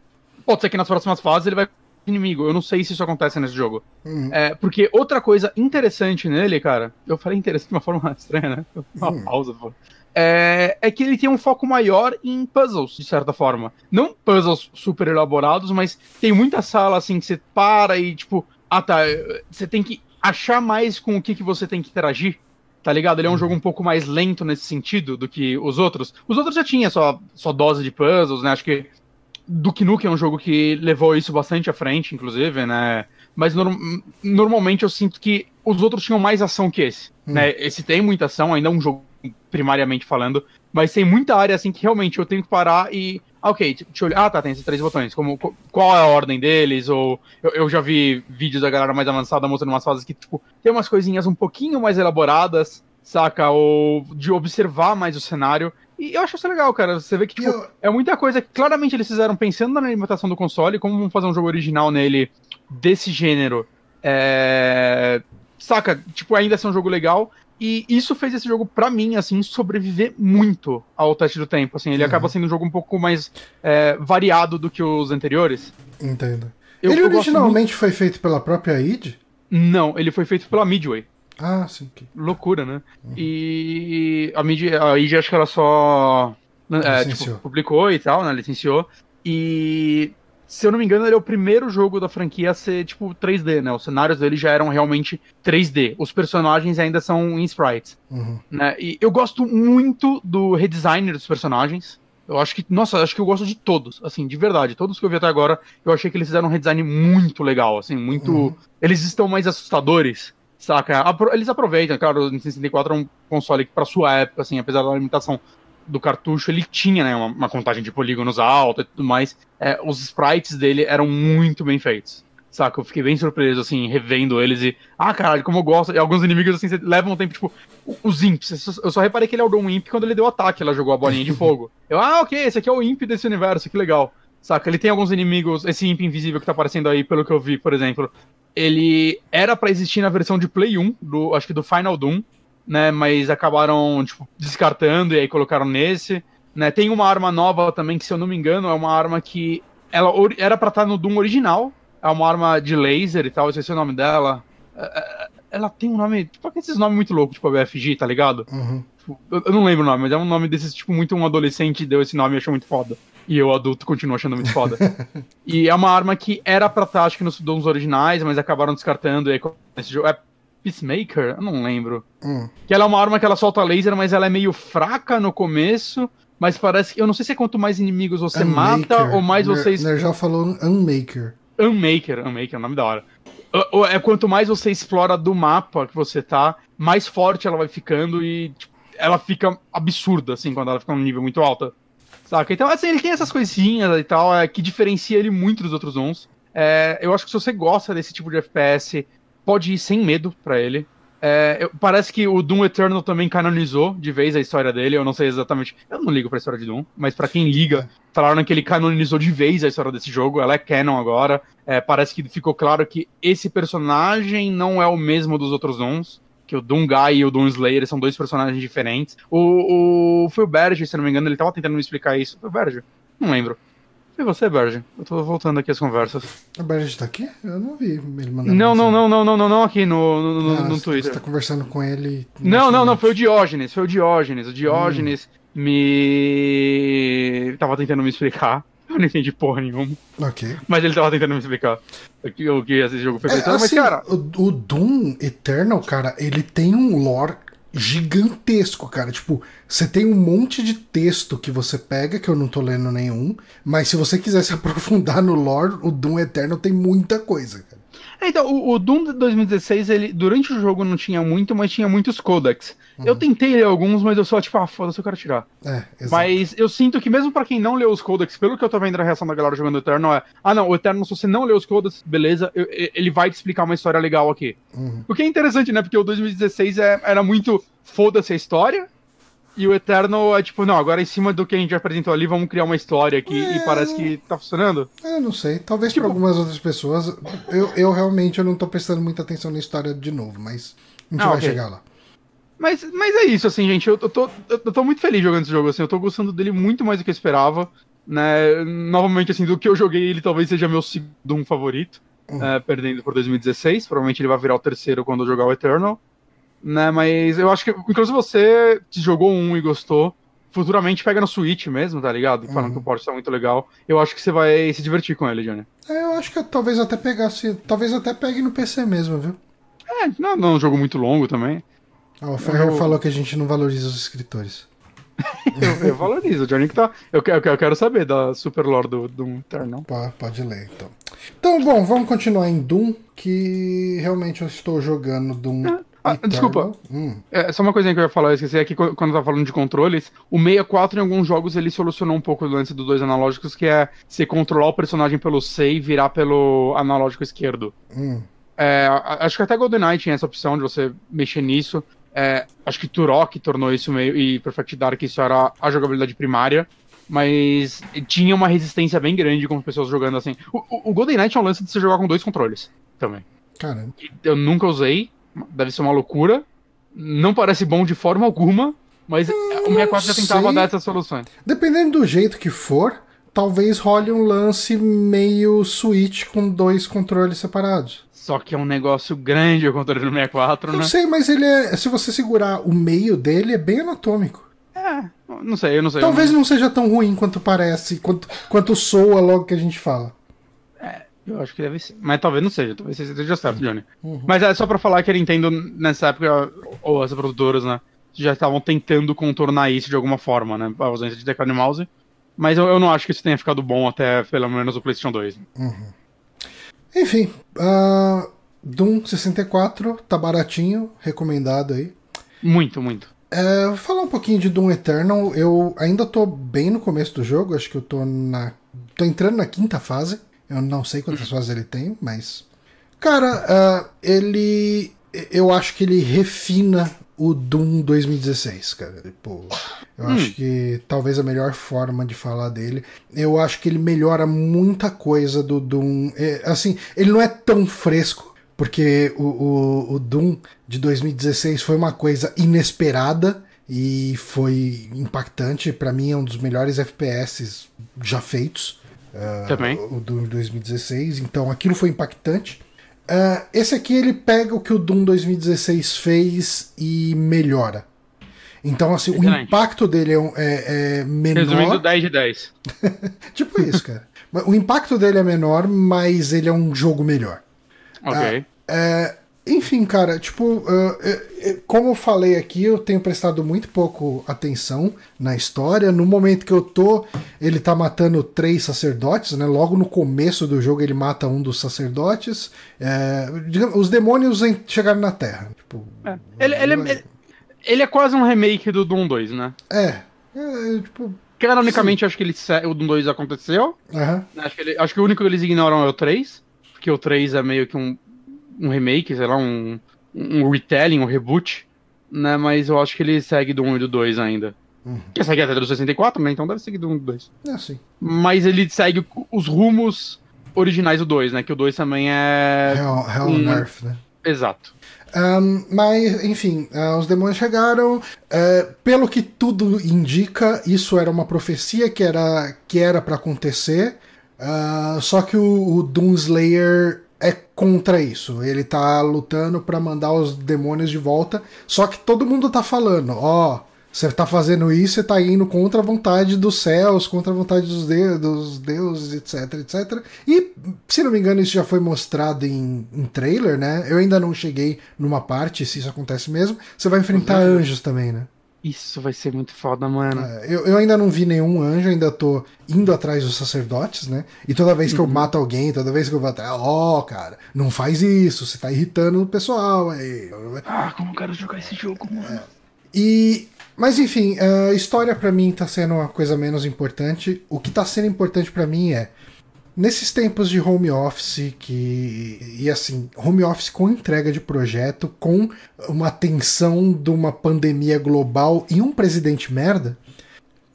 Pode ser que nas próximas fases ele vai inimigo. Eu não sei se isso acontece nesse jogo. Uhum. É, porque outra coisa interessante nele, cara, eu falei interessante de uma forma estranha, né? Uma uhum. pausa, pô. É, é, que ele tem um foco maior em puzzles, de certa forma. Não puzzles super elaborados, mas tem muita sala assim que você para e, tipo, ah tá, você tem que achar mais com o que, que você tem que interagir. Tá ligado? Ele é um uhum. jogo um pouco mais lento nesse sentido do que os outros. Os outros já tinham sua, sua dose de puzzles, né? Acho que Duke Nukem é um jogo que levou isso bastante à frente, inclusive, né? Mas normalmente eu sinto que os outros tinham mais ação que esse. Hum. Né? Esse tem muita ação, ainda é um jogo primariamente falando, mas tem muita área assim que realmente eu tenho que parar e. Ah, ok, deixa eu olhar. Ah, tá, tem esses três botões. Como, qual é a ordem deles? Ou eu, eu já vi vídeos da galera mais avançada mostrando umas fases que, tipo, tem umas coisinhas um pouquinho mais elaboradas, saca? Ou de observar mais o cenário. E eu acho isso legal, cara. Você vê que, tipo, eu... é muita coisa que claramente eles fizeram pensando na limitação do console, como vão fazer um jogo original nele desse gênero. É... Saca? Tipo, ainda ser um jogo legal. E isso fez esse jogo, para mim, assim, sobreviver muito ao teste do tempo. Assim, ele uhum. acaba sendo um jogo um pouco mais é, variado do que os anteriores. Entendo. Eu, ele originalmente muito... foi feito pela própria id? Não, ele foi feito pela Midway. Ah, sim. Loucura, né? Uhum. E a mídia, a IG acho que ela só é, tipo, publicou e tal, né? Licenciou. E se eu não me engano, ele é o primeiro jogo da franquia a ser, tipo, 3D, né? Os cenários dele já eram realmente 3D. Os personagens ainda são em sprites. Uhum. Né? E eu gosto muito do redesign dos personagens. Eu acho que, nossa, acho que eu gosto de todos, assim, de verdade. Todos que eu vi até agora, eu achei que eles fizeram um redesign muito legal, assim, muito. Uhum. Eles estão mais assustadores Saca? Eles aproveitam, claro, o Nintendo 64 é um console que, pra sua época, assim, apesar da limitação do cartucho, ele tinha, né, uma, uma contagem de polígonos alta e tudo mais. É, os sprites dele eram muito bem feitos. Saca? Eu fiquei bem surpreso, assim, revendo eles e. Ah, caralho, como eu gosto. E alguns inimigos, assim, levam um tempo, tipo, os imps. Eu só reparei que ele é um imp quando ele deu ataque, ela jogou a bolinha de fogo. Eu, ah, ok, esse aqui é o imp desse universo, que legal. Saca? Ele tem alguns inimigos, esse imp invisível que tá aparecendo aí, pelo que eu vi, por exemplo ele era para existir na versão de Play 1, do, acho que do Final Doom, né? Mas acabaram, tipo, descartando e aí colocaram nesse. Né? Tem uma arma nova também, que se eu não me engano, é uma arma que ela era pra estar no Doom original. É uma arma de laser e tal, esse é o nome dela. É, é, ela tem um nome. Tipo, esses nomes muito loucos, tipo a BFG, tá ligado? Uhum. Tipo, eu, não lembro o nome, mas é um nome desses, tipo, muito um adolescente deu esse nome e achou muito foda. E eu, adulto, continuo achando muito foda. e é uma arma que era pra estar, acho que nos dons originais, mas acabaram descartando. E aí, esse jogo. É Peacemaker? Eu não lembro. Hum. Que ela é uma arma que ela solta laser, mas ela é meio fraca no começo. Mas parece que. Eu não sei se é quanto mais inimigos você Unmaker. mata ou mais vocês. Ner já falou Unmaker. Unmaker, Unmaker é o nome da hora. É quanto mais você explora do mapa que você tá, mais forte ela vai ficando e tipo, ela fica absurda, assim, quando ela fica num nível muito alto. Saca? Então, assim, ele tem essas coisinhas e tal, é, que diferencia ele muito dos outros uns. É, eu acho que se você gosta desse tipo de FPS, pode ir sem medo para ele. É, eu, parece que o Doom Eternal também canonizou de vez a história dele. Eu não sei exatamente. Eu não ligo pra história de Doom, mas para quem liga, falaram que ele canonizou de vez a história desse jogo. Ela é canon agora. É, parece que ficou claro que esse personagem não é o mesmo dos outros Dooms. Que o Doom Guy e o Doom Slayer são dois personagens diferentes. O, o Phil Berge, se não me engano, ele tava tentando me explicar isso. Phil Berge? Não lembro. E você, Berge? Eu tô voltando aqui as conversas. O Berge tá aqui? Eu não vi ele mandando. Não, não, não, não, não, não, não, aqui no, no, no, ah, no Twitter. Você tá conversando com ele. Não, não, não, foi o Diógenes, foi o Diógenes. O Diógenes hum. me. tava tentando me explicar. Eu não entendi porra nenhuma. Ok. Mas ele tava tentando me explicar o que, o que esse jogo foi é, assim, mas, cara. O, o Doom Eternal, cara, ele tem um lore gigantesco, cara. Tipo, você tem um monte de texto que você pega, que eu não tô lendo nenhum, mas se você quiser se aprofundar no lore, o Doom Eternal tem muita coisa, cara. É, então, o, o, Doom de 2016, ele, durante o jogo não tinha muito, mas tinha muitos codecs. Uhum. Eu tentei ler alguns, mas eu só, tipo, ah, foda-se, eu quero tirar. É. Mas eu sinto que mesmo para quem não leu os codecs, pelo que eu tô vendo a reação da galera jogando o Eternal, é, ah não, o Eternal, se você não leu os codecs, beleza, eu, ele vai te explicar uma história legal aqui. Uhum. O que é interessante, né, porque o 2016 é, era muito foda-se a história, e o Eternal é tipo, não, agora em cima do que a gente apresentou ali, vamos criar uma história aqui é... e parece que tá funcionando. É, não sei. Talvez tipo... para algumas outras pessoas. Eu, eu realmente eu não tô prestando muita atenção na história de novo, mas a gente ah, vai okay. chegar lá. Mas, mas é isso, assim, gente. Eu, eu, tô, eu, tô muito feliz jogando esse jogo, assim. Eu tô gostando dele muito mais do que eu esperava. Né? Novamente, assim, do que eu joguei, ele talvez seja meu segundo favorito. Uhum. É, perdendo por 2016. Provavelmente ele vai virar o terceiro quando eu jogar o Eternal né? Mas eu acho que, inclusive você que jogou um e gostou, futuramente pega no Switch mesmo, tá ligado? Falando uhum. que o port tá muito legal. Eu acho que você vai se divertir com ele, Johnny. É, eu acho que eu, talvez até pegasse. Talvez até pegue no PC mesmo, viu? É, não, não é um jogo muito longo também. Ah, o Ferrer eu... falou que a gente não valoriza os escritores. eu, eu, valorizo, o Johnny que tá. Eu, eu, eu, quero saber da Super Lore do Doom Eternal. Pode, pode ler, então. Então, bom, vamos continuar em Doom, que realmente eu estou jogando Doom. É. Ah, desculpa. Hum. É, só uma coisinha que eu ia falar, eu esqueci, é que quando eu tava falando de controles, o 64 em alguns jogos ele solucionou um pouco o lance dos dois analógicos, que é você controlar o personagem pelo C e virar pelo analógico esquerdo. Hum. É, acho que até GoldenEye tinha essa opção de você mexer nisso. É, acho que Turok tornou isso meio. E Perfect Dark isso era a jogabilidade primária. Mas tinha uma resistência bem grande com as pessoas jogando assim. O, o, o GoldenEye tinha um lance de você jogar com dois controles também. Caramba. Eu nunca usei, deve ser uma loucura. Não parece bom de forma alguma, mas hum, o 64 já tentava sei. dar essas soluções. Dependendo do jeito que for, talvez role um lance meio Switch com dois controles separados. Só que é um negócio grande o controle do 64, né? Não sei, mas ele é. Se você segurar o meio dele, é bem anatômico. É, não sei, eu não sei. Talvez não... não seja tão ruim quanto parece, quanto, quanto soa logo que a gente fala. Eu acho que deve ser. Mas talvez não seja, talvez você esteja certo, Johnny. Uhum. Mas é só pra falar que a Nintendo, nessa época, ou as produtoras, né, já estavam tentando contornar isso de alguma forma, né? A ausência de teclado e mouse. Mas eu, eu, não acho que isso tenha ficado bom até pelo menos o PlayStation 2. Uhum. Enfim, uh, Doom 64 tá baratinho, recomendado aí. Muito, muito. É, vou falar um pouquinho de Doom Eternal. Eu ainda tô bem no começo do jogo, acho que eu tô na. tô entrando na quinta fase. Eu não sei quantas fases ele tem, mas. Cara, uh, ele. Eu acho que ele refina o Doom 2016, cara. Tipo, eu hum. acho que talvez a melhor forma de falar dele. Eu acho que ele melhora muita coisa do Doom. É, assim, ele não é tão fresco, porque o, o, o Doom de 2016 foi uma coisa inesperada e foi impactante. Para mim, é um dos melhores FPS já feitos. Uh, Também. O do 2016, então aquilo foi impactante. Uh, esse aqui ele pega o que o Doom 2016 fez e melhora. Então, assim, Excelente. o impacto dele é, é, é menor. Resumindo, 10 de 10. tipo isso, cara. o impacto dele é menor, mas ele é um jogo melhor. Ok. Uh, enfim, cara, tipo, uh, como eu falei aqui, eu tenho prestado muito pouco atenção na história. No momento que eu tô, ele tá matando três sacerdotes, né? Logo no começo do jogo ele mata um dos sacerdotes. É, digamos, os demônios chegaram na Terra. Tipo, é. Ele, ele, ele, ele, é quase um remake do Doom 2, né? É. é tipo, Canonicamente, acho que ele, o Doom 2 aconteceu. Uhum. Acho, que acho que o único que eles ignoram é o 3. Porque o 3 é meio que um um remake, sei lá, um, um retelling, um reboot, né? Mas eu acho que ele segue do 1 e do 2 ainda. Uhum. Que segue até do 64, né? Então deve seguir do 1 e do 2. É, sim. Mas ele segue os rumos originais do 2, né? Que o 2 também é. Hell, Hell um... on Earth, né? Exato. Um, mas, enfim, uh, os demônios chegaram. Uh, pelo que tudo indica, isso era uma profecia que era que era para acontecer. Uh, só que o, o Doomslayer é contra isso. Ele tá lutando para mandar os demônios de volta. Só que todo mundo tá falando, ó, oh, você tá fazendo isso, você tá indo contra a vontade dos céus, contra a vontade dos, de dos deuses, etc, etc. E, se não me engano, isso já foi mostrado em, em trailer, né? Eu ainda não cheguei numa parte, se isso acontece mesmo. Você vai enfrentar uhum. anjos também, né? Isso vai ser muito foda, mano. É, eu, eu ainda não vi nenhum anjo, ainda tô indo atrás dos sacerdotes, né? E toda vez que eu uhum. mato alguém, toda vez que eu vou atrás, ó, oh, cara, não faz isso, você tá irritando o pessoal aí. Ah, como eu quero jogar esse jogo, mano. É. E. Mas enfim, a história para mim tá sendo uma coisa menos importante. O que tá sendo importante para mim é Nesses tempos de home office que e assim, home office com entrega de projeto, com uma tensão de uma pandemia global e um presidente merda,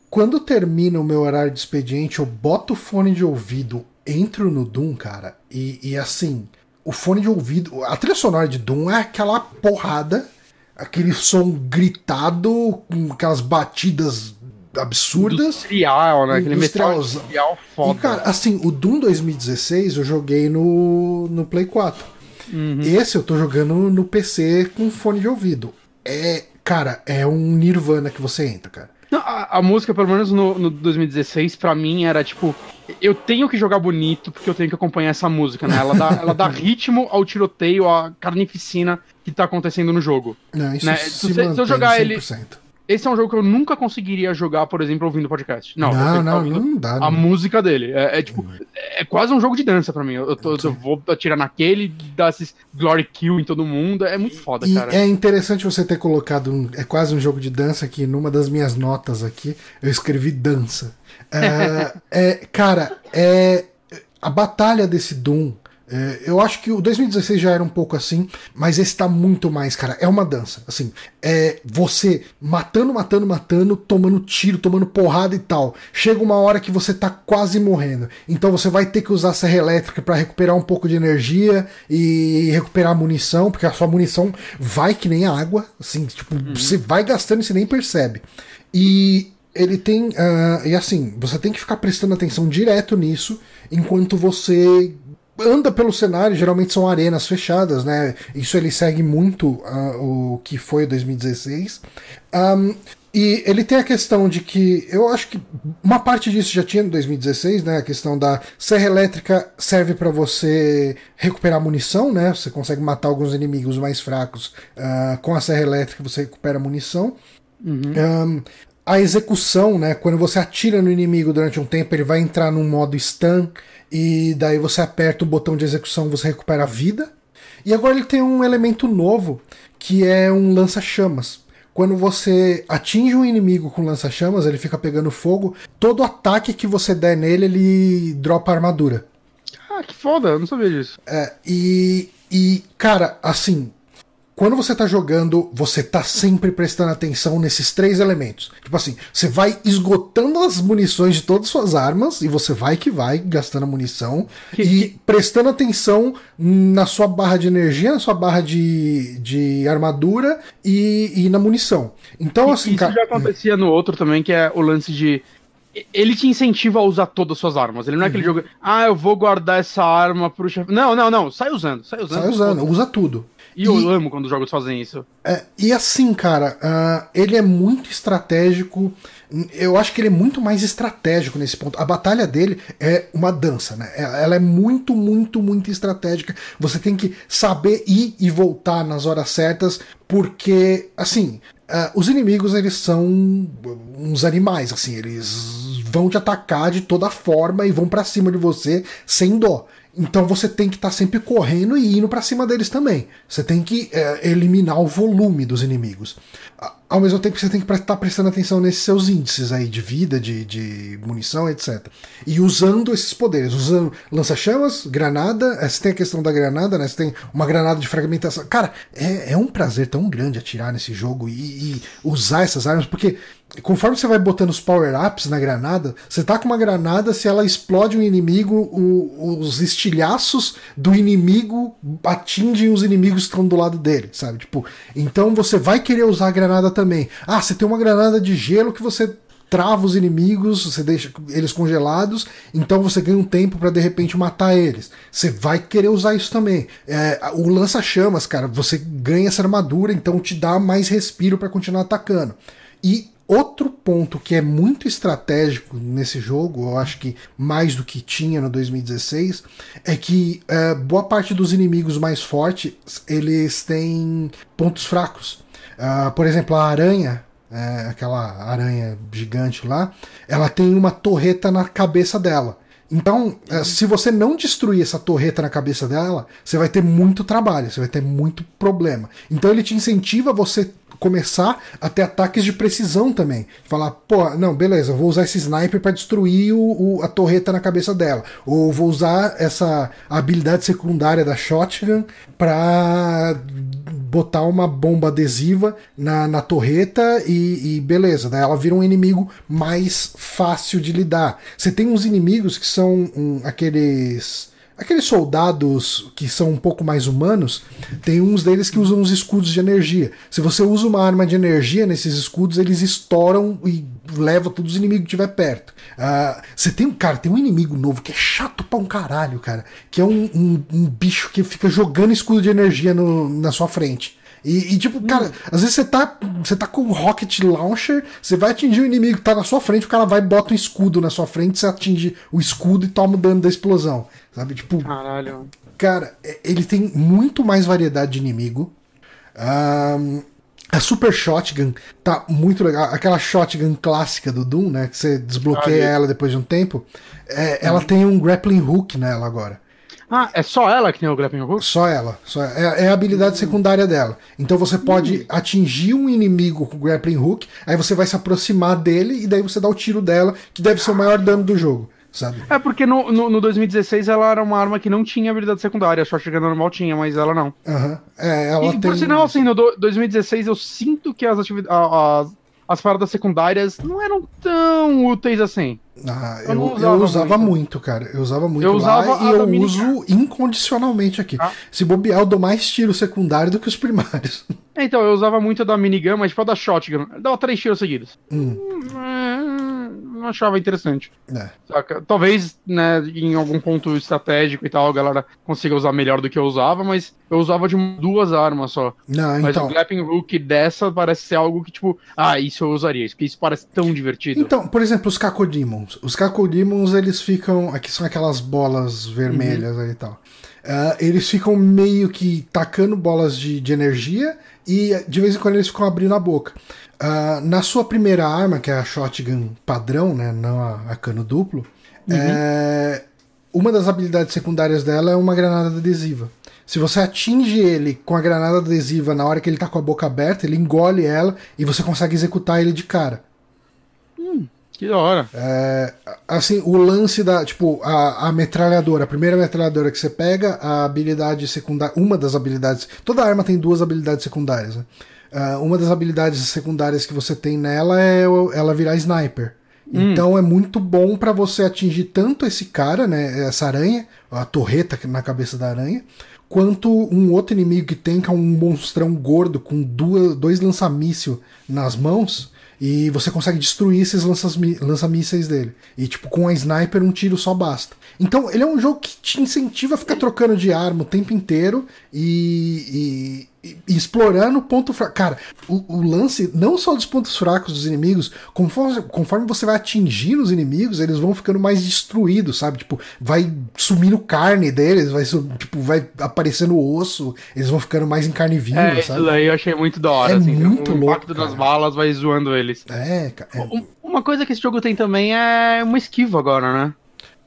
quando termina o meu horário de expediente, eu boto o fone de ouvido, entro no Doom, cara, e, e assim, o fone de ouvido, a trilha sonora de Doom é aquela porrada, aquele som gritado com aquelas batidas absurdas. Industrial, né? Aquele metal industrial foda. E, cara, assim, o Doom 2016 eu joguei no, no Play 4. Uhum. Esse eu tô jogando no PC com fone de ouvido. É, cara, é um Nirvana que você entra, cara. Não, a, a, música, pelo menos no, no 2016, pra mim era tipo. Eu tenho que jogar bonito porque eu tenho que acompanhar essa música, né? Ela dá, ela dá ritmo ao tiroteio, à carnificina que tá acontecendo no jogo. Não, isso né? se, se, se eu jogar 100%. ele esse é um jogo que eu nunca conseguiria jogar, por exemplo, ouvindo podcast. Não, não, não, não dá. A não. música dele. É, é tipo, é quase um jogo de dança pra mim. Eu, tô, eu vou atirar naquele, dar esses glory kill em todo mundo. É muito foda, e cara. É interessante você ter colocado um. É quase um jogo de dança que numa das minhas notas aqui eu escrevi dança. é, é, cara, é. A batalha desse Doom é, eu acho que o 2016 já era um pouco assim, mas esse tá muito mais, cara. É uma dança. Assim, é você matando, matando, matando, tomando tiro, tomando porrada e tal. Chega uma hora que você tá quase morrendo. Então você vai ter que usar a serra elétrica para recuperar um pouco de energia e recuperar a munição, porque a sua munição vai que nem água. Assim, tipo, uhum. você vai gastando e você nem percebe. E ele tem. Uh, e assim, você tem que ficar prestando atenção direto nisso enquanto você anda pelo cenário, geralmente são arenas fechadas, né? Isso ele segue muito uh, o que foi 2016. Um, e ele tem a questão de que eu acho que uma parte disso já tinha em 2016, né? A questão da serra elétrica serve para você recuperar munição, né? Você consegue matar alguns inimigos mais fracos uh, com a serra elétrica, você recupera munição. Uhum. Um, a execução, né? Quando você atira no inimigo durante um tempo, ele vai entrar num modo stun e daí você aperta o botão de execução, você recupera a vida. E agora ele tem um elemento novo, que é um lança-chamas. Quando você atinge um inimigo com lança-chamas, ele fica pegando fogo. Todo ataque que você der nele, ele dropa armadura. Ah, que foda, eu não sabia disso. É, e, e, cara, assim, quando você tá jogando, você tá sempre prestando atenção nesses três elementos. Tipo assim, você vai esgotando as munições de todas as suas armas, e você vai que vai gastando a munição, e prestando atenção na sua barra de energia, na sua barra de, de armadura e, e na munição. Então, assim. Isso cara... já acontecia no outro também, que é o lance de ele te incentiva a usar todas as suas armas. Ele não é aquele uhum. jogo, ah, eu vou guardar essa arma pro chefe. Não, não, não, sai usando, sai usando. Sai usando, usa tudo. E, e eu amo quando os jogos fazem isso. É, e assim, cara, uh, ele é muito estratégico. Eu acho que ele é muito mais estratégico nesse ponto. A batalha dele é uma dança, né? É, ela é muito, muito, muito estratégica. Você tem que saber ir e voltar nas horas certas, porque, assim, uh, os inimigos eles são uns animais, assim, eles vão te atacar de toda forma e vão para cima de você sem dó. Então você tem que estar tá sempre correndo e indo para cima deles também. Você tem que é, eliminar o volume dos inimigos. Ao mesmo tempo que você tem que estar tá prestando atenção nesses seus índices aí de vida, de, de munição, etc. E usando esses poderes, usando lança-chamas, granada, é, você tem a questão da granada, né? Você tem uma granada de fragmentação. Cara, é, é um prazer tão grande atirar nesse jogo e, e usar essas armas, porque conforme você vai botando os power-ups na granada, você tá com uma granada, se ela explode um inimigo, o, os estilhaços do inimigo atingem os inimigos que estão do lado dele, sabe? Tipo, então você vai querer usar a granada também. Ah, você tem uma granada de gelo que você trava os inimigos, você deixa eles congelados, então você ganha um tempo para de repente matar eles. Você vai querer usar isso também. É, o lança-chamas, cara, você ganha essa armadura, então te dá mais respiro para continuar atacando. E Outro ponto que é muito estratégico nesse jogo, eu acho que mais do que tinha no 2016, é que é, boa parte dos inimigos mais fortes eles têm pontos fracos. Uh, por exemplo, a aranha, é, aquela aranha gigante lá, ela tem uma torreta na cabeça dela. Então, é, se você não destruir essa torreta na cabeça dela, você vai ter muito trabalho, você vai ter muito problema. Então ele te incentiva você começar a ter ataques de precisão também. Falar, pô, não, beleza, vou usar esse sniper para destruir o, o, a torreta na cabeça dela. Ou vou usar essa habilidade secundária da shotgun para botar uma bomba adesiva na, na torreta e, e beleza, daí ela vira um inimigo mais fácil de lidar. Você tem uns inimigos que são um, aqueles Aqueles soldados que são um pouco mais humanos, tem uns deles que usam os escudos de energia. Se você usa uma arma de energia nesses escudos, eles estouram e levam todos os inimigos que tiver perto. Uh, você tem, cara, tem um inimigo novo que é chato pra um caralho, cara. Que é um, um, um bicho que fica jogando escudo de energia no, na sua frente. E, e, tipo, cara, hum. às vezes você tá, você tá com um rocket launcher, você vai atingir o inimigo que tá na sua frente, o cara vai e bota um escudo na sua frente, você atinge o escudo e toma o dano da explosão. Sabe? Tipo. Caralho. Cara, é, ele tem muito mais variedade de inimigo. Um, a Super Shotgun tá muito legal. Aquela shotgun clássica do Doom, né? Que você desbloqueia ah, ela depois de um tempo. É, ela tem um grappling hook nela agora. Ah, é só ela que tem o grappling hook? Só ela. Só é, é, a habilidade secundária dela. Então você pode hum. atingir um inimigo com o grappling hook, aí você vai se aproximar dele e daí você dá o tiro dela, que deve ser o maior dano do jogo. Sabe? É porque no, no, no 2016 ela era uma arma que não tinha habilidade secundária, a shotgun normal tinha, mas ela não. Uhum. É, ela e tem... por sinal, assim, no 2016 eu sinto que as, atividades, as, as paradas secundárias não eram tão úteis assim. Ah, eu, eu, usava, eu usava muito. muito. cara. Eu usava muito eu usava e eu uso incondicionalmente aqui. Ah. Se bobear, eu dou mais tiro secundário do que os primários. É, então, eu usava muito a da minigun, mas tipo a da shotgun. Dava três tiros seguidos. Hum. Hum, não achava interessante. É. Talvez, né, em algum ponto estratégico e tal, a galera consiga usar melhor do que eu usava, mas eu usava de duas armas só. Não, mas então... o Glapping Hook dessa parece ser algo que, tipo, ah, isso eu usaria, porque isso parece tão divertido. Então, por exemplo, os Cacodemons. Os Cacodemons, eles ficam. Aqui são aquelas bolas vermelhas uhum. aí e tal. Uh, eles ficam meio que tacando bolas de, de energia e de vez em quando eles ficam abrindo a boca. Uh, na sua primeira arma, que é a shotgun padrão, né, não a, a cano duplo, uhum. é, uma das habilidades secundárias dela é uma granada adesiva. Se você atinge ele com a granada adesiva na hora que ele tá com a boca aberta, ele engole ela e você consegue executar ele de cara. Hum, que da hora. É, assim, o lance da. Tipo, a, a metralhadora, a primeira metralhadora que você pega, a habilidade secundária. Uma das habilidades. Toda arma tem duas habilidades secundárias, né? Uh, uma das habilidades secundárias que você tem nela é ela virar sniper. Hum. Então é muito bom para você atingir tanto esse cara, né, essa aranha, a torreta na cabeça da aranha, quanto um outro inimigo que tem, que é um monstrão gordo com duas, dois lançamíssil nas mãos. E você consegue destruir esses lança-mísseis dele. E, tipo, com a sniper, um tiro só basta. Então, ele é um jogo que te incentiva a ficar trocando de arma o tempo inteiro e, explorando o ponto fraco. Cara, o, o, lance não só dos pontos fracos dos inimigos, conforme, conforme você vai atingindo os inimigos, eles vão ficando mais destruídos, sabe? Tipo, vai sumindo carne deles, vai, tipo, vai aparecendo osso, eles vão ficando mais em carne viva, é, sabe? Isso daí eu achei muito da hora. É assim, muito o louco. Impacto das balas vai zoando eles. É, cara. É. Uma coisa que esse jogo tem também é uma esquiva agora, né?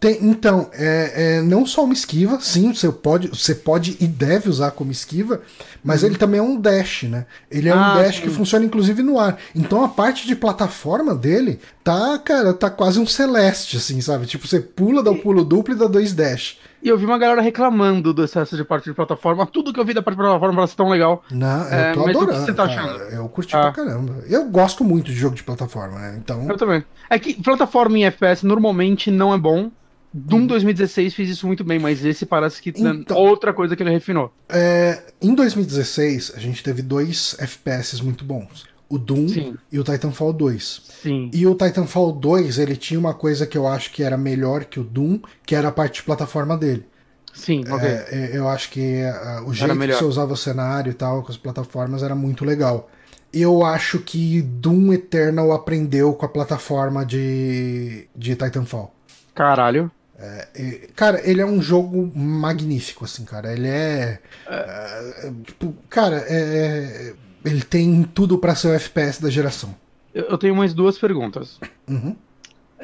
Tem, então, é, é, não só uma esquiva, sim, você pode, você pode e deve usar como esquiva, mas uhum. ele também é um dash, né? Ele é ah, um dash sim. que funciona inclusive no ar. Então a parte de plataforma dele tá, cara, tá quase um celeste, assim, sabe? Tipo, você pula, dá o um pulo duplo e dá dois dash. E eu vi uma galera reclamando do excesso de parte de plataforma. Tudo que eu vi da parte de plataforma parece tão legal. Não, eu é, tô adorando. O que você tá achando? Eu curti ah. pra caramba. Eu gosto muito de jogo de plataforma, né? Então. Eu também. É que plataforma em FPS normalmente não é bom. Doom 2016 fez isso muito bem, mas esse parece que então, outra coisa que ele refinou. É, em 2016, a gente teve dois FPS muito bons. O Doom Sim. e o Titanfall 2. Sim. E o Titanfall 2, ele tinha uma coisa que eu acho que era melhor que o Doom, que era a parte de plataforma dele. Sim. É, é eu acho que uh, o jeito que você usava o cenário e tal, com as plataformas, era muito legal. Eu acho que Doom Eternal aprendeu com a plataforma de, de Titanfall. Caralho. É, cara, ele é um jogo magnífico, assim, cara. Ele é. é. é tipo, cara, é, é ele tem tudo para ser o FPS da geração. Eu tenho mais duas perguntas. Uhum.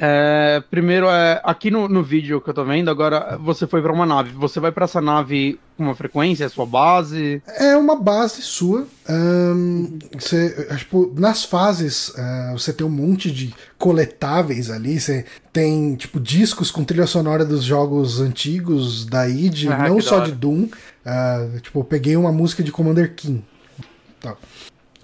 É, primeiro, é, aqui no, no vídeo que eu tô vendo, agora você foi para uma nave. Você vai para essa nave com uma frequência? É sua base? É uma base sua. Um, você, tipo, nas fases, uh, você tem um monte de coletáveis ali. Você tem, tipo, discos com trilha sonora dos jogos antigos da id, ah, não só de Doom. Uh, tipo, eu peguei uma música de Commander King. Tá.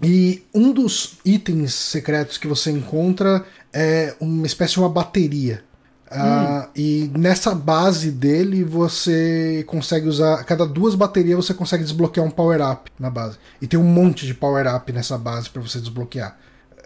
E um dos itens secretos que você encontra é uma espécie de uma bateria. Uh, hum. e nessa base dele você consegue usar. Cada duas baterias você consegue desbloquear um power-up na base. E tem um monte de power-up nessa base para você desbloquear.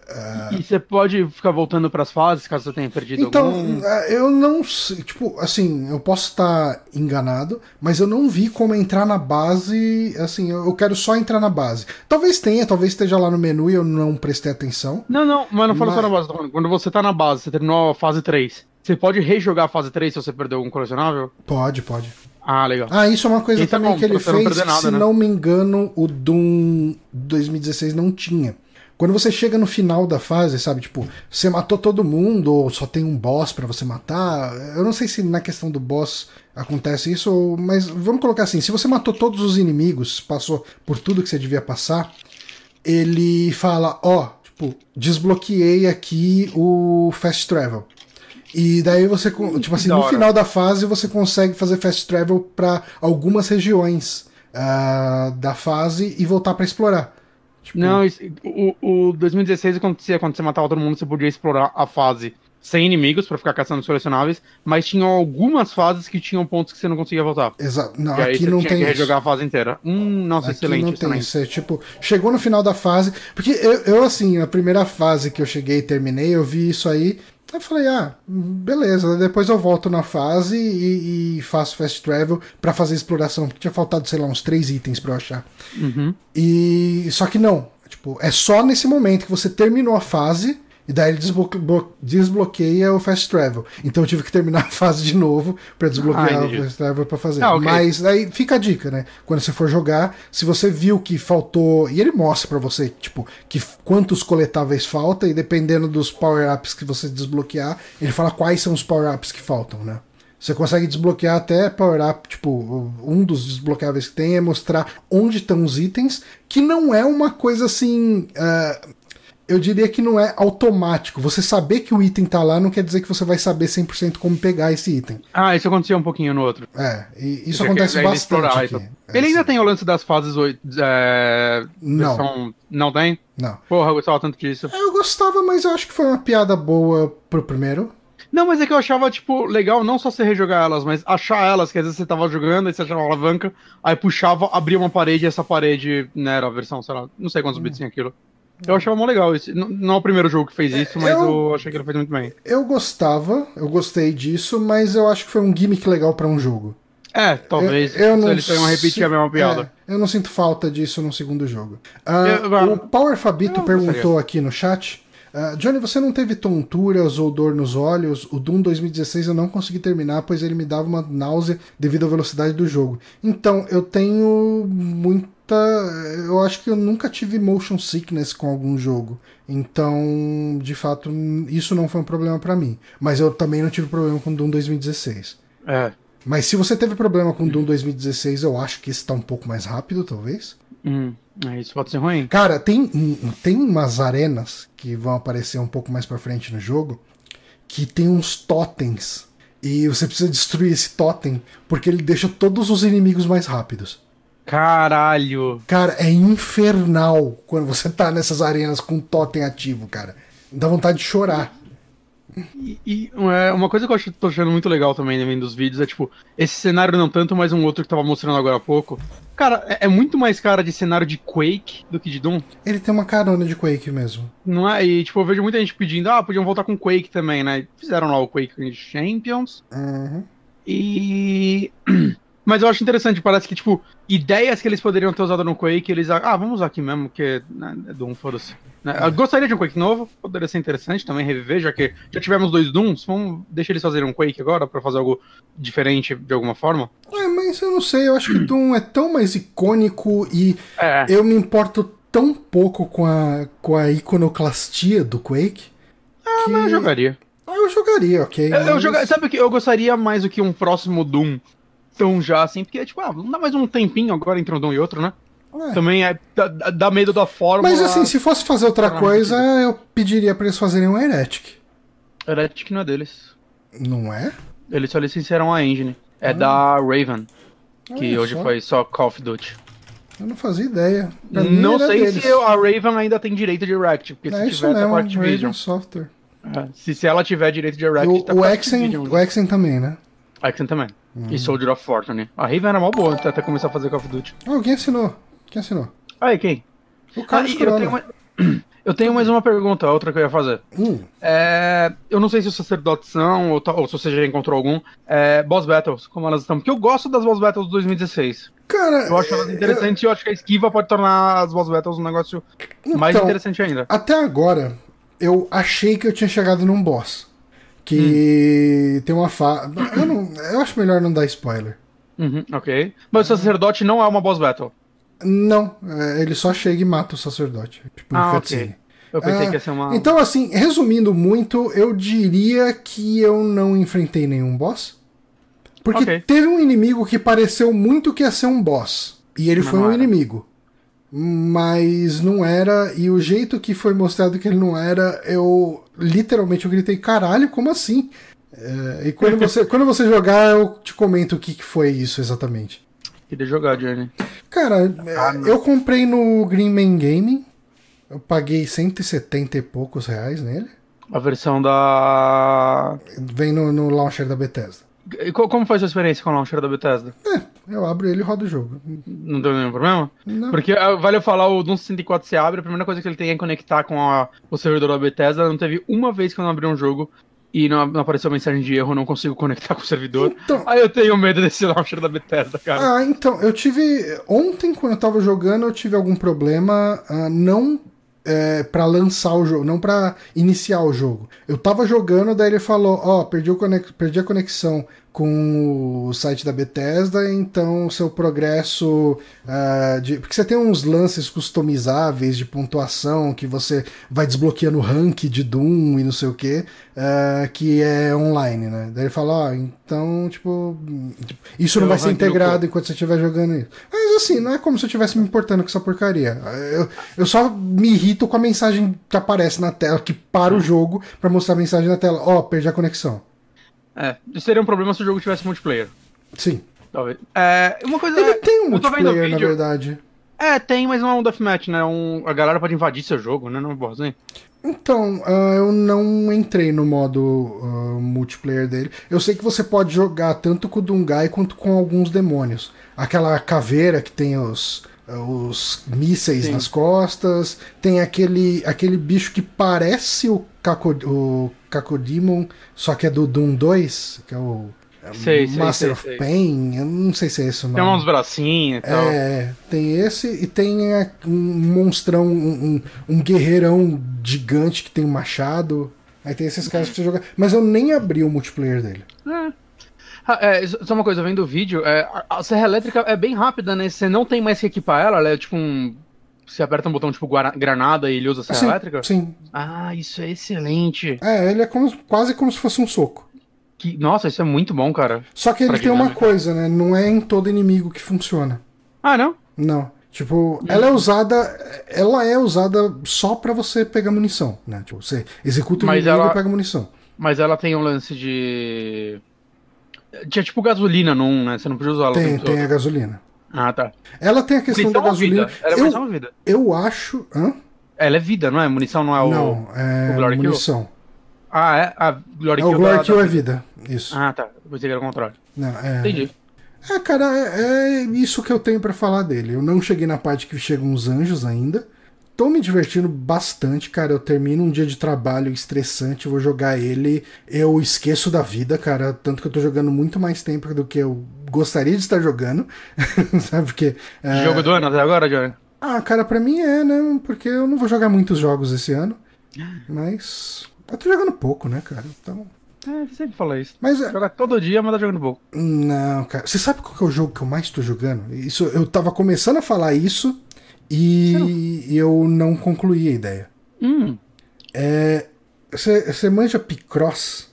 Uh... E você pode ficar voltando para as fases caso você tenha perdido então, algum? Então, eu não sei. Tipo, assim, eu posso estar enganado, mas eu não vi como entrar na base. Assim, eu quero só entrar na base. Talvez tenha, talvez esteja lá no menu e eu não prestei atenção. Não, não, mas não falo mas... só na base. Quando você tá na base, você terminou a fase 3. Você pode rejogar a fase 3 se você perdeu algum colecionável? Pode, pode. Ah, legal. Ah, isso é uma coisa então, também bom, que ele fez. Não nada, se né? não me engano, o Doom 2016 não tinha. Quando você chega no final da fase, sabe, tipo, você matou todo mundo ou só tem um boss para você matar. Eu não sei se na questão do boss acontece isso, mas vamos colocar assim, se você matou todos os inimigos, passou por tudo que você devia passar, ele fala, ó, oh, tipo, desbloqueei aqui o fast travel. E daí você, tipo assim, no final da fase você consegue fazer fast travel para algumas regiões uh, da fase e voltar para explorar. Tipo... Não, isso, o, o 2016 acontecia quando você matava todo mundo, você podia explorar a fase sem inimigos para ficar caçando os colecionáveis, mas tinham algumas fases que tinham pontos que você não conseguia voltar. Exato. Não, e aqui não tem que rejogar a fase inteira. Hum, nossa, aqui excelente. Não tem isso. É, tipo, chegou no final da fase, porque eu, eu assim, a primeira fase que eu cheguei e terminei, eu vi isso aí, eu falei, ah, beleza, depois eu volto na fase e, e faço fast travel para fazer exploração, porque tinha faltado, sei lá, uns três itens pra eu achar. Uhum. E só que não, tipo, é só nesse momento que você terminou a fase e daí ele desbloqueia o fast travel. Então eu tive que terminar a fase de novo para desbloquear o fast travel para fazer. Ah, okay. Mas aí fica a dica, né? Quando você for jogar, se você viu que faltou, e ele mostra para você, tipo, que quantos coletáveis falta e dependendo dos power-ups que você desbloquear, ele fala quais são os power-ups que faltam, né? Você consegue desbloquear até power-up, tipo, um dos desbloqueáveis que tem é mostrar onde estão os itens, que não é uma coisa assim. Uh, eu diria que não é automático. Você saber que o item tá lá não quer dizer que você vai saber 100% como pegar esse item. Ah, isso acontecia um pouquinho no outro. É, e isso acontece bastante aqui. Então. Ele ainda tem o lance das fases 8. É, não. Versão... Não tem? Não. Porra, eu gostava tanto disso. Eu gostava, mas eu acho que foi uma piada boa pro primeiro. Não, mas é que eu achava, tipo, legal não só você rejogar elas, mas achar elas, que às vezes você tava jogando, aí você achava uma alavanca, aí puxava, abria uma parede e essa parede, né, era a versão, sei lá, não sei quantos hum. bits tinha aquilo. Eu achava mó legal isso. Não é o primeiro jogo que fez isso, mas eu- eu achei que ele fez muito bem. Eu gostava, eu gostei disso, mas eu acho que foi um gimmick legal pra um jogo. É, talvez. Eu, eu não eles tenham repetir si- a mesma piada. é, eu não sinto falta disso no segundo jogo. Ah, Eu- eu- o Power Fabito perguntou aqui no chat. ah, Johnny, você não teve tonturas ou dor nos olhos? O Doom 2016 eu não consegui terminar, pois ele me dava uma náusea devido à velocidade do jogo. Então, eu tenho muita. Eu acho que eu nunca tive motion sickness com algum jogo. Então, de fato, isso não foi um problema pra mim. Mas eu também não tive problema com Doom 2016. É. Mas se você teve problema com Doom 2016, eu acho que esse tá um pouco mais rápido, talvez. Hum, é, isso pode ser ruim. Cara, tem, tem umas arenas que vão aparecer um pouco mais pra frente no jogo que tem uns totens. E você precisa destruir esse totem porque ele deixa todos os inimigos mais rápidos. Caralho. Cara, é infernal quando você tá nessas arenas com totem ativo, cara. Dá vontade de chorar. E, e, é, uma coisa que eu acho, tô achando muito legal também né, vendo os vídeos é tipo, esse cenário não tanto, mas um outro que tava mostrando agora há pouco. Cara, é, é muito mais cara de cenário de Quake do que de Doom. Ele tem uma carona de Quake mesmo. Não é? E tipo, eu vejo muita gente pedindo, ah, podiam voltar com Quake também, né? Fizeram lá o Quake Champions. Uhum. E. Mas eu acho interessante, parece que, tipo, ideias que eles poderiam ter usado no Quake, eles. Ah, vamos usar aqui mesmo, porque né, é Doom, foda-se. Né? Eu gostaria de um Quake novo, poderia ser interessante também reviver, já que já tivemos dois Dooms, vamos deixar eles fazerem um Quake agora pra fazer algo diferente de alguma forma. É, mas eu não sei, eu acho que Doom é tão mais icônico e É. eu me importo tão pouco com a, com a iconoclastia do Quake. Ah, que... mas eu jogaria. Ah, eu jogaria, ok. Eu, eu mas- joga- Sabe o que? Eu gostaria mais do que um próximo Doom tão já assim, porque, tipo, ah, não dá mais um tempinho agora entre um e outro, né? É. Também é. Dá, dá medo da forma. Mas assim, se fosse fazer outra Tá coisa, eu pediria pra eles fazerem um Heretic. Heretic não é deles. Não é? Eles só licenciaram a engine. É da Raven, que Olha hoje só. foi só Call of Duty. Eu não fazia ideia. Pra Não sei deles. se eu- a Raven ainda tem direito de Erect, porque É se tiver, tá mesmo, com Activision. Raven Software. É, se, se ela tiver direito de Erect, O, tá o, Exen, o Exen também, né? Axen também. Uhum. E Soldier of Fortune. A Raven era mó boa até, até começar a fazer Call of Duty. Ah, quem assinou? Quem assinou? Aí, quem? O Ah, Carlos e eu, tenho uma- eu tenho mais uma pergunta, outra que eu ia fazer. Hum, É, eu não sei se os sacerdotes são, ou, ou se você já encontrou algum. É, boss Battles, como elas estão. Porque eu gosto das Boss Battles de 2016. cara, Eu acho elas interessantes e eu acho que a esquiva pode tornar as Boss Battles um negócio mais Então, interessante ainda. Até agora, eu achei que eu tinha chegado num boss. Que Hum. tem uma fa... Eu, não, eu acho melhor não dar spoiler. Uhum, ok. Mas o sacerdote não é uma Boss Battle. Não, é, ele só chega e mata o sacerdote. Tipo, Ah, ok. Eu pensei Ah, que ia ser uma. Então, assim, resumindo muito, eu diria que eu não enfrentei nenhum boss. Porque Ok. teve um inimigo que pareceu muito que ia ser um boss. E ele Não foi um era. inimigo. Mas não era, e o jeito que foi mostrado que ele não era, eu literalmente eu gritei, caralho, como assim? É, e quando você, quando você jogar, eu te comento o que, que foi isso exatamente. Queria jogar, Johnny. Cara, Ah, é, eu comprei no Green Man Gaming. Eu paguei 170 e poucos reais nele. A versão da. Vem no, no launcher da Bethesda. E co- Como foi a sua experiência com o launcher da Bethesda? É, eu abro ele e rodo o jogo. Não deu nenhum problema? Não. Porque ah, vale eu falar, o Doom 64 se abre, a primeira coisa que ele tem é conectar com a- o servidor da Bethesda. Não teve uma vez que eu não abri um jogo e não, não apareceu mensagem de erro, não consigo conectar com o servidor. Então, Aí eu tenho medo desse launcher da Bethesda, cara. ah, então, eu tive. Ontem, quando eu tava jogando, eu tive algum problema. ah, não é, para lançar o jogo, não pra iniciar o jogo. Eu tava jogando, daí ele falou: Ó, perdi, o conex- perdi a conexão com o site da Bethesda, então seu progresso. ah, de... Porque você tem uns lances customizáveis de pontuação que você vai desbloqueando o rank de Doom e não sei o que, que é online, né? Daí ele fala: Ó, então, tipo, isso não o vai ser integrado enquanto você estiver jogando isso. Mas assim, não é como se eu estivesse me importando com essa porcaria. Eu, eu só me irrito com a mensagem que aparece na tela, que para o jogo pra mostrar a mensagem na tela. Ó, perdi a conexão. É, isso seria um problema se o jogo tivesse multiplayer. Sim. Talvez. É, uma coisa Ele é, tem um multiplayer, na vídeo- verdade. É, tem, mas não é um deathmatch, né? Um, a galera pode invadir seu jogo, né? Não boazinha. Então, ah, eu não entrei no modo ah, multiplayer dele. Eu sei que você pode jogar tanto com o Dungai quanto com alguns demônios. Aquela caveira que tem os, os mísseis Sim. nas costas. Tem aquele, aquele bicho que parece o, Kako, o Kakodemon, só que é do Doom 2, que é o Sei, Master sei, sei, of Pain, eu não sei se é esse o nome. Tem uns bracinhos e tal. É, tem esse e tem um monstrão, um, um, guerreirão gigante que tem um machado. Aí tem esses caras pra você jogar. Mas eu nem abri o multiplayer dele. É. Ah, é, só uma coisa, vendo o vídeo, é, a serra elétrica é bem rápida, né? Você não tem mais que equipar ela, ela é tipo um. Você aperta um botão tipo granada e ele usa a serra sim, elétrica? Sim. Ah, isso é excelente. É, ele é como, quase como se fosse um soco. Que, nossa, isso é muito bom, cara. Só que ele tem uma coisa, né? Não é em todo inimigo que funciona. Ah, não? Não. Tipo, ela é usada. Ela é usada só para você pegar munição, né? Tipo, você executa o Mas inimigo ela... e pega munição. Mas ela tem um lance de. Tinha tipo gasolina num, né? Você não podia usar ela. Tem, tem a gasolina. Ah, tá. Ela tem a questão munição da gasolina. Vida. Ela é munição eu, vida. Eu acho. Hã? Ela é vida, não é? Munição não é o. Não, é o munição. Kill? Ah, é? A Glory é, Kill. O Glory Kill da... é vida. Isso. Ah, tá. Eu pensei que era o contrário. Não, é... Entendi. É, cara, é, é isso que eu tenho para falar dele. Eu não cheguei na parte que chegam os anjos ainda. Tô me divertindo bastante, cara. Eu termino um dia de trabalho estressante, vou jogar ele, eu esqueço da vida, cara. Tanto que eu tô jogando muito mais tempo do que eu gostaria de estar jogando. Sabe? Porque. É... Jogo do ano até agora, Johnny? Ah, cara, pra mim é, né? Porque eu não vou jogar muitos jogos esse ano. Mas. Eu tô jogando pouco, né, cara? Então. É, você sempre fala isso. Mas, é- Joga todo dia, mas tá jogando pouco. Não, cara. Você sabe qual é o jogo que eu mais tô jogando? Isso, eu tava começando a falar isso e não... eu não concluí a ideia. Hum. É. Você manja Picross?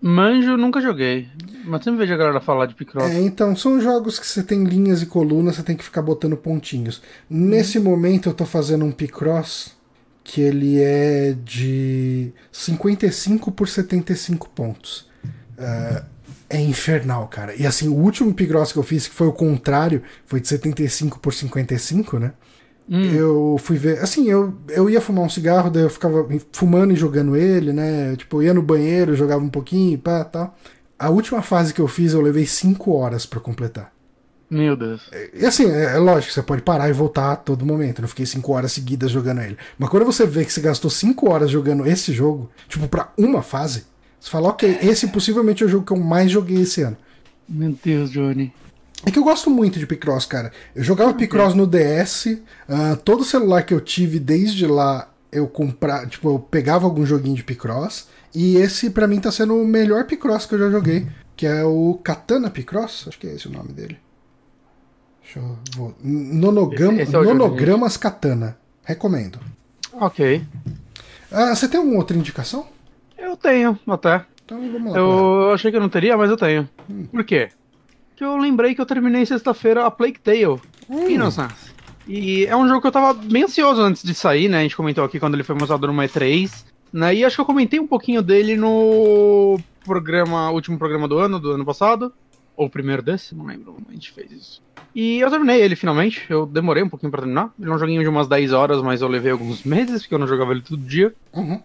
Manjo, nunca joguei. Mas sempre vejo a galera falar de Picross. É, então, são jogos que você tem linhas e colunas, você tem que ficar botando pontinhos. Nesse hum. momento eu tô fazendo um Picross que ele é de 55 por 75 pontos. Uh, é infernal, cara. E assim, o último Picross que eu fiz, que foi o contrário, foi de 75 por 55, né? Hum. Eu fui ver. Assim, eu, eu ia fumar um cigarro, daí eu ficava fumando e jogando ele, né? Tipo, eu ia no banheiro, jogava um pouquinho, pá, tal. A última fase que eu fiz, eu levei 5 horas para completar. Meu Deus. E assim, é, é, lógico, você pode parar e voltar a todo momento. Eu não fiquei 5 horas seguidas jogando ele. Mas quando você vê que você gastou 5 horas jogando esse jogo, tipo, pra uma fase, você fala, ok, esse possivelmente é o jogo que eu mais joguei esse ano. Meu Deus, Johnny. É que eu gosto muito de Picross, cara. Eu jogava Picross no DS, uh, ah, todo celular que eu tive desde lá, eu comprava, tipo, eu pegava algum joguinho de Picross. E esse, para mim, tá sendo o melhor Picross que eu já joguei. Que é o Katana Picross, acho que é esse o nome dele. Deixa eu. Vou... Esse, esse é Nonogramas Katana. Recomendo. Ok. Ah, você tem alguma outra indicação? Eu tenho, até. Então vamos lá. Eu achei que eu não teria, mas eu tenho. Hum. Por quê? Que eu lembrei que eu terminei sexta-feira a Plague Tale. Hum. Innocence. E é um jogo que eu tava bem ansioso antes de sair, né? A gente comentou aqui quando ele foi mostrado no E3. Né? E acho que eu comentei um pouquinho dele no programa, último programa do ano, do ano passado. Ou o primeiro desse, não lembro como a gente fez isso. E eu terminei ele finalmente. Eu demorei um pouquinho pra terminar. Ele é um joguinho de umas 10 horas, mas eu levei alguns meses, porque eu não jogava ele todo dia. Uhum.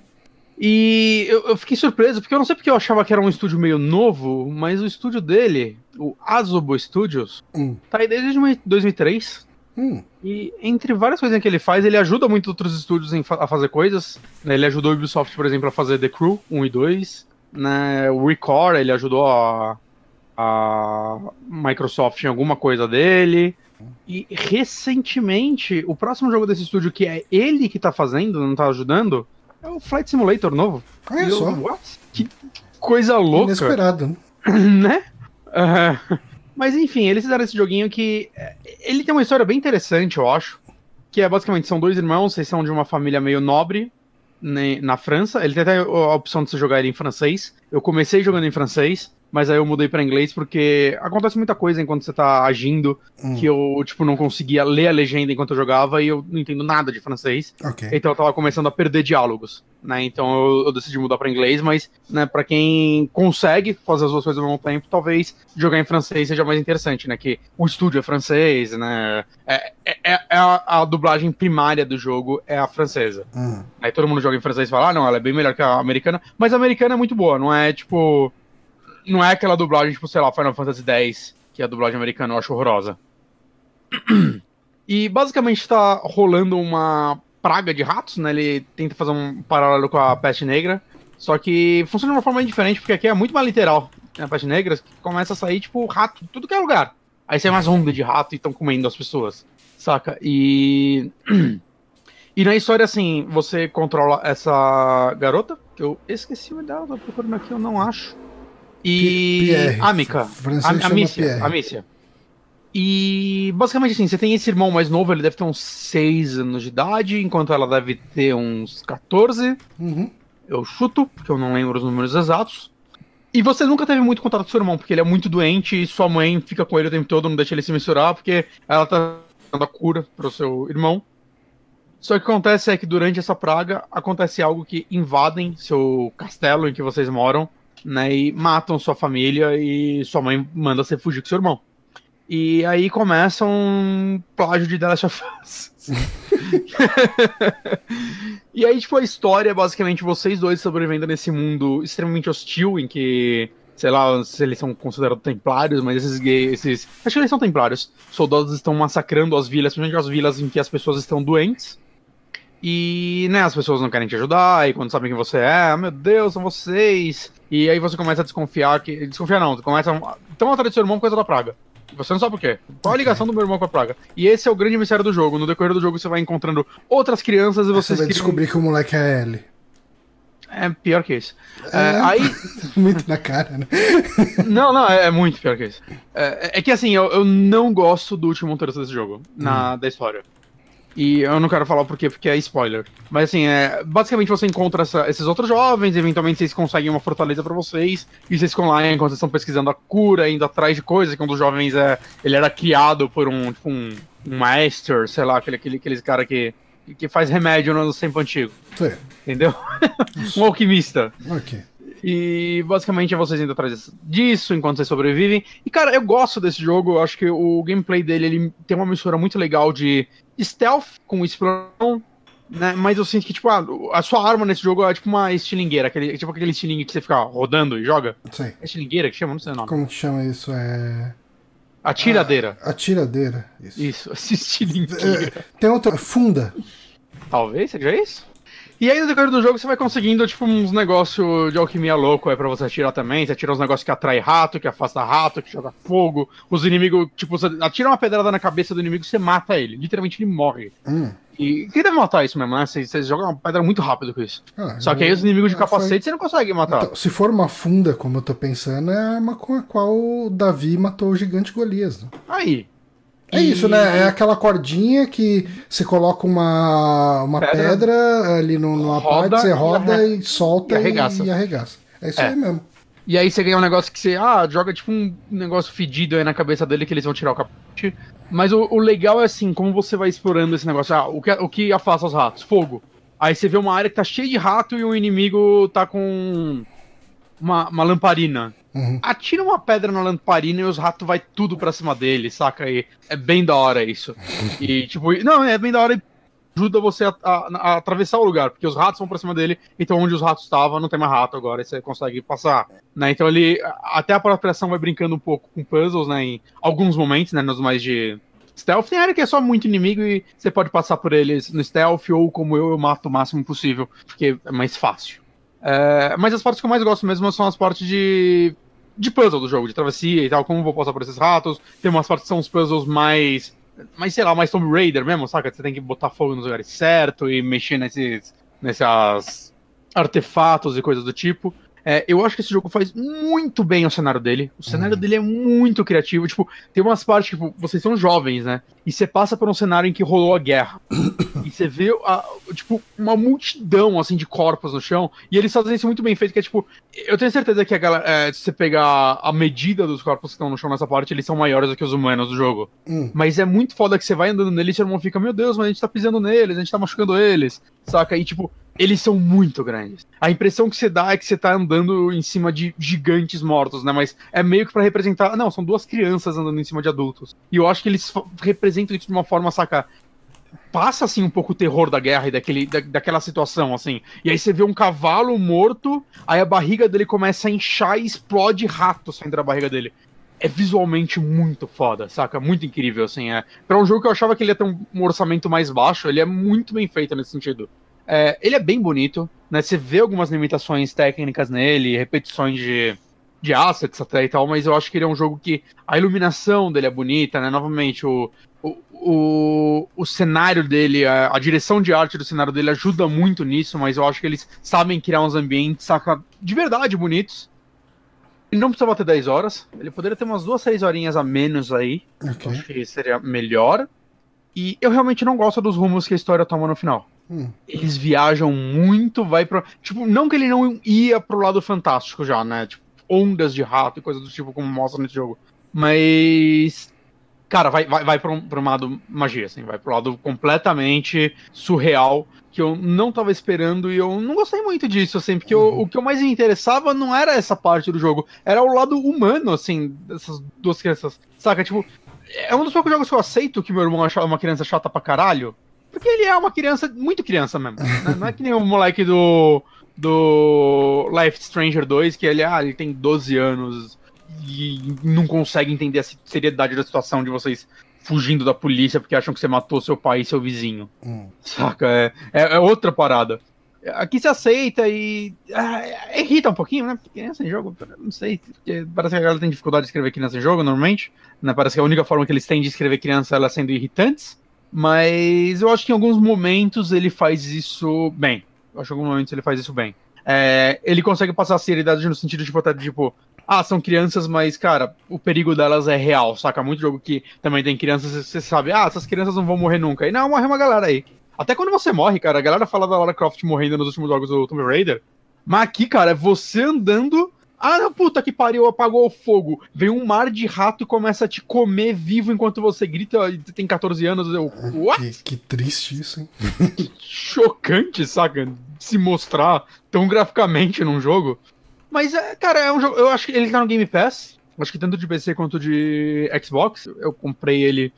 E eu, eu, fiquei surpreso, porque eu não sei porque eu achava que era um estúdio meio novo, mas o estúdio dele, o Asobo Studios, uhum. tá aí desde 2003. Hum. E entre várias coisas que ele faz, ele ajuda muito outros estúdios a fazer coisas. Né? Ele ajudou o Ubisoft, por exemplo, a fazer The Crew 1 e 2. Né? O Record, ele ajudou a, a Microsoft em alguma coisa dele. E recentemente, o próximo jogo desse estúdio, que é ele que tá fazendo, não tá ajudando, é o Flight Simulator novo. Olha só. What? Que coisa louca. Inesperado, né? Uh, mas enfim, eles fizeram esse joguinho que. É, ele tem uma história bem interessante, eu acho. Que é basicamente: são dois irmãos, vocês são de uma família meio nobre né, na França. Ele tem até a opção de você jogar ele em francês. Eu comecei jogando em francês mas aí eu mudei para inglês porque acontece muita coisa enquanto você tá agindo hum. que eu, tipo, não conseguia ler a legenda enquanto eu jogava e eu não entendo nada de francês. Okay. Então eu tava começando a perder diálogos, né? Então eu, eu decidi mudar para inglês, mas, né, para quem consegue fazer as duas coisas ao mesmo tempo, talvez jogar em francês seja mais interessante, né? Que o estúdio é francês, né? É, é, é, é a, a, dublagem primária do jogo é a francesa. Hum. Aí todo mundo joga em francês e fala, ah, não, ela é bem melhor que a americana, mas a americana é muito boa, não é tipo não é aquela dublagem, tipo, sei lá, Final Fantasy X, que é a dublagem americana eu acho horrorosa. E basicamente tá rolando uma praga de ratos, né? Ele tenta fazer um paralelo com a peste negra. Só que funciona de uma forma diferente, porque aqui é muito mais literal. Né? A peste negra começa a sair, tipo, rato, tudo que é lugar. Aí sai mais onda de rato e estão comendo as pessoas. Saca? E. E na história, assim, você controla essa garota, que eu esqueci o dela, tô procurando aqui, eu não acho. E. Pierre. Amica. A-. Amicia. E basicamente assim, você tem esse irmão mais novo, ele deve ter uns 6 anos de idade, enquanto ela deve ter uns 14. Uhum. Eu chuto, porque eu não lembro os números exatos. E você nunca teve muito contato com seu irmão, porque ele é muito doente e sua mãe fica com ele o tempo todo, não deixa ele se misturar, porque ela tá dando a cura pro seu irmão. Só que o que acontece é que durante essa praga acontece algo que invadem seu castelo em que vocês moram, né? E matam sua família e sua mãe manda você fugir com seu irmão. E aí começa um plágio de The Last of Us. e aí, tipo, a história é basicamente vocês dois sobrevivendo nesse mundo extremamente hostil em que. Sei lá se eles são considerados templários, mas esses gays. Esses, acho que eles são templários. Soldados estão massacrando as vilas, principalmente as vilas em que as pessoas estão doentes. E, né, as pessoas não querem te ajudar, e quando sabem quem você é, ah, meu Deus, são vocês. E aí você começa a desconfiar que. Desconfiar não, começa a. Estão atrás do seu irmão causa da praga. Você não sabe por quê. Qual a ligação do meu irmão com a praga? E esse é o grande mistério do jogo. No decorrer do jogo você vai encontrando outras crianças e Você vocês vai criam- descobrir que o moleque é L. É pior que isso. É, É. aí. Muito na cara, né? Não, não, é, é muito pior que isso. É, é que assim, eu, eu não gosto do último terço desse jogo, na, da história. E eu não quero falar o porquê, porque é spoiler. Mas assim, é, basicamente você encontra essa- esses outros jovens, eventualmente vocês conseguem uma fortaleza pra vocês, e vocês ficam lá enquanto vocês estão pesquisando a cura, indo atrás de coisas, que um dos jovens é. Ele era criado por um, tipo, um, um master, sei lá, aquele, aquele, aqueles cara que, que faz remédio no tempo antigo. Sei. Entendeu? um alquimista. Ok. E basicamente é vocês indo atrás disso enquanto vocês sobrevivem. E cara, eu gosto desse jogo, eu acho que o gameplay dele ele tem uma mistura muito legal de stealth com exploração, né? Mas eu sinto que, tipo, a, a sua arma nesse jogo é tipo uma estilingueira, aquele, tipo aquele estilingue que você fica rodando e joga. Sei. É estilingueira que chama? Não sei o nome. Como que chama isso? É. Atiradeira. Atiradeira. Isso. Isso, esse estilingueira. É, tem outra. Funda. Talvez seja isso? E aí no decorrer do jogo você vai conseguindo, tipo, uns negócios de alquimia louco aí pra você atirar também. Você atira uns negócios que atrai rato, que afasta rato, que joga fogo. Os inimigos, tipo, você atira uma pedrada na cabeça do inimigo você mata ele. Literalmente ele morre. Hum. E quem deve matar isso mesmo, né? Você, você joga uma pedra muito rápido com isso. Ah, Só que aí os inimigos de capacete você não consegue matar. Então, se for uma funda, como eu tô pensando, é a arma com a qual o Davi matou o gigante Golias. né? Aí. É E- isso, né? É aquela cordinha que você coloca uma, uma pedra. Pedra, ali no, numa roda parte, você e roda arre- e, solta e arregaça. e arregaça. É isso É. aí mesmo. E aí você ganha um negócio que você, ah, joga tipo um negócio fedido aí na cabeça dele que eles vão tirar o capacete. Mas o, o legal é assim, como você vai explorando esse negócio. Ah, o que, o que afasta os ratos? Fogo. Aí você vê uma área que tá cheia de rato e o inimigo tá com uma, uma lamparina. Uhum. Atira uma pedra na lamparina e os ratos vai tudo pra cima dele, saca? E é bem da hora isso. E tipo, não, é bem da hora e ajuda você a, a- a atravessar o lugar, porque os ratos vão pra cima dele, então onde os ratos estavam não tem mais rato agora, e você consegue passar. Né? Então ele. Até a própria ação vai brincando um pouco com puzzles, né? Em alguns momentos, né? Nos mais de. Stealth tem área que é só muito inimigo e você pode passar por eles no stealth, ou como eu, eu mato o máximo possível, porque é mais fácil. É, mas as partes que eu mais gosto mesmo são as partes de. De puzzle do jogo, de travessia e tal, como vou passar por esses ratos. Tem umas partes que são os puzzles mais. mais, sei lá, mais Tomb Raider mesmo, saca? Você tem que botar fogo nos lugares certos e mexer nesses. nessas artefatos e coisas do tipo. É, eu acho que esse jogo faz muito bem o cenário dele. O cenário Uhum. dele é muito criativo. Tipo, tem umas partes, tipo, vocês são jovens, né? E você passa por um cenário em que rolou a guerra. e você vê, a- tipo, uma multidão, assim, de corpos no chão. E eles fazem isso muito bem feito, que é, tipo... Eu tenho certeza que a galera... é, se você pegar a medida dos corpos que estão no chão nessa parte, eles são maiores do que os humanos do jogo. Hum. Mas é muito foda que você vai andando neles e seu irmão fica, meu Deus, mas a gente tá pisando neles, a gente tá machucando eles, saca? E tipo, eles são muito grandes. A impressão que você dá é que você tá andando em cima de gigantes mortos, né? Mas é meio que pra representar. Não, são duas crianças andando em cima de adultos. E eu acho que eles representam isso de uma forma, saca? Passa assim um pouco o terror da guerra e daquele, da, daquela situação, assim. E aí você vê um cavalo morto, aí a barriga dele começa a inchar e explode rato saindo da barriga dele. É visualmente muito foda, saca? Muito incrível, assim. É. Pra um jogo que eu achava que ele ia ter um, orçamento mais baixo, ele é muito bem feito nesse sentido. É, ele é bem bonito, né? Você vê algumas limitações técnicas nele, repetições de, de assets até e tal, mas eu acho que ele é um jogo que a iluminação dele é bonita, né? Novamente, o, o, o, o cenário dele, a, a, direção de arte do cenário dele ajuda muito nisso, mas eu acho que eles sabem criar uns ambientes, saca, de verdade bonitos. Ele não precisava ter 10 horas, ele poderia ter umas duas, três horinhas a menos aí. Okay. Acho que seria melhor. E eu realmente não gosto dos rumos que a história toma no final. Hum. Eles viajam muito, vai pro. Tipo, não que ele não ia pro lado fantástico já, né? Tipo, ondas de rato e coisas do tipo, como mostra nesse jogo. Mas. Cara, vai, vai, vai pro, pro lado magia, assim, vai pro lado completamente surreal, que eu não tava esperando e eu não gostei muito disso, assim, porque uhum. eu, o que eu mais me interessava não era essa parte do jogo, era o lado humano, assim, dessas duas crianças. Saca? Tipo, é um dos poucos jogos que eu aceito que meu irmão achava uma criança chata pra caralho. Porque ele é uma criança, muito criança mesmo. Né? Não é que nem o moleque do. do Life Stranger 2, que ele, ah, ele tem 12 anos e não consegue entender a seriedade da situação de vocês fugindo da polícia porque acham que você matou seu pai e seu vizinho. Hum. Saca? É, é, é, outra parada. Aqui se aceita e. É, irrita um pouquinho, né? Porque criança em jogo, não sei. Parece que a galera tem dificuldade de escrever criança em jogo, normalmente. Né? Parece que a única forma que eles têm de escrever criança é ela sendo irritantes. Mas eu acho que em alguns momentos ele faz isso bem. Eu acho que em alguns momentos ele faz isso bem. É, ele consegue passar a seriedade no sentido de tipo, até, tipo, ah, são crianças, mas, cara, o perigo delas é real, saca? Muito jogo que também tem crianças, você sabe, ah, essas crianças não vão morrer nunca. E não, morre uma galera aí. Até quando você morre, cara, a galera fala da Lara Croft morrendo nos últimos jogos do Tomb Raider. Mas aqui, cara, é você andando ah, puta que pariu, apagou o fogo. Vem um mar de rato e começa a te comer vivo enquanto você grita e tem 14 anos. Eu, What? Que, que triste isso, hein? chocante, saca? Se mostrar tão graficamente num jogo. Mas, é, cara, é um jogo. Eu acho que ele tá no Game Pass. Acho que tanto de PC quanto de Xbox. Eu comprei ele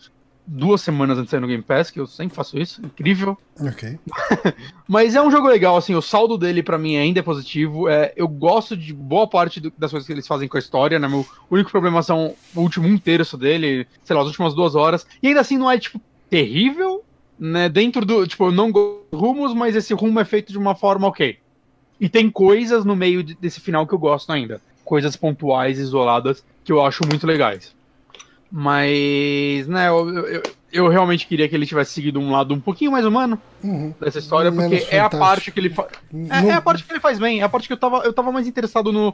duas semanas antes de sair no Game Pass, que eu sempre faço isso, incrível. Ok. Mas é um jogo legal, assim, o saldo dele para mim ainda é positivo. É, eu gosto de boa parte do, das coisas que eles fazem com a história, né? Meu único problema são o último um terço dele, sei lá, as últimas duas horas. E ainda assim não é, tipo, terrível, né? Dentro do. Tipo, eu não gosto de rumos, mas esse rumo é feito de uma forma ok. E tem coisas no meio desse final que eu gosto ainda. Coisas pontuais, isoladas, que eu acho muito legais. Mas, né, eu, eu, eu, realmente queria que ele tivesse seguido um lado um pouquinho mais humano uhum. dessa história, porque é a parte que ele faz. É, é, a parte que ele faz bem, é a parte que eu tava, eu tava mais interessado no,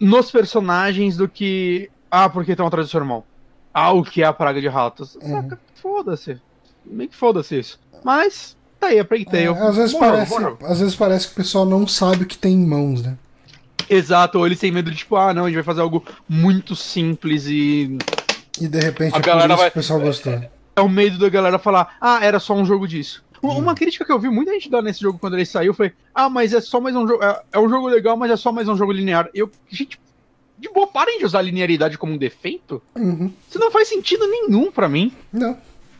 nos personagens do que. Ah, porque estão atrás do seu irmão. Ah, o que é a praga de ratos. Uhum. Foda-se. Meio que foda-se isso. Mas, tá aí, aproveitei. É, às, vezes parece, às vezes parece que o pessoal não sabe o que tem em mãos, né? Exato, ou eles têm medo de, tipo, ah, não, a gente vai fazer algo muito simples e e de repente a é galera vai... o pessoal gostou. É, é, o medo da galera falar, ah, era só um jogo disso. Hum. Uma crítica que eu vi muita gente dar nesse jogo quando ele saiu foi: Ah, mas é só mais um jogo. É, é um jogo legal, mas é só mais um jogo linear. Eu, gente, de boa, parem de usar a linearidade como um defeito. Uhum. Isso não faz sentido nenhum para mim. Não.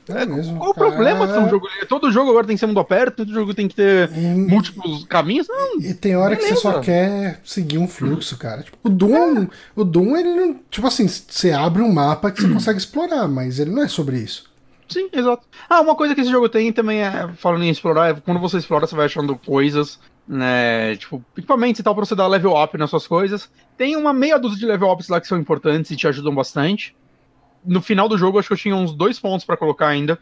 É, é mesmo, qual o problema de um jogo? Todo jogo agora tem que ser mundo aberto, todo jogo tem que ter múltiplos caminhos. Não, e tem hora beleza. que você só quer seguir um fluxo, cara. Tipo, o Doom, é. o Doom, ele não. Tipo assim, você abre um mapa que você consegue explorar, mas ele não é sobre isso. Sim, exato. Ah, uma coisa que esse jogo tem também é, falando em explorar, é quando você explora, você vai achando coisas, né? Tipo, equipamentos e tal, pra você dar level up nas suas coisas. Tem uma meia dúzia de level ups lá que são importantes e te ajudam bastante no final do jogo, acho que eu tinha uns dois pontos para colocar ainda.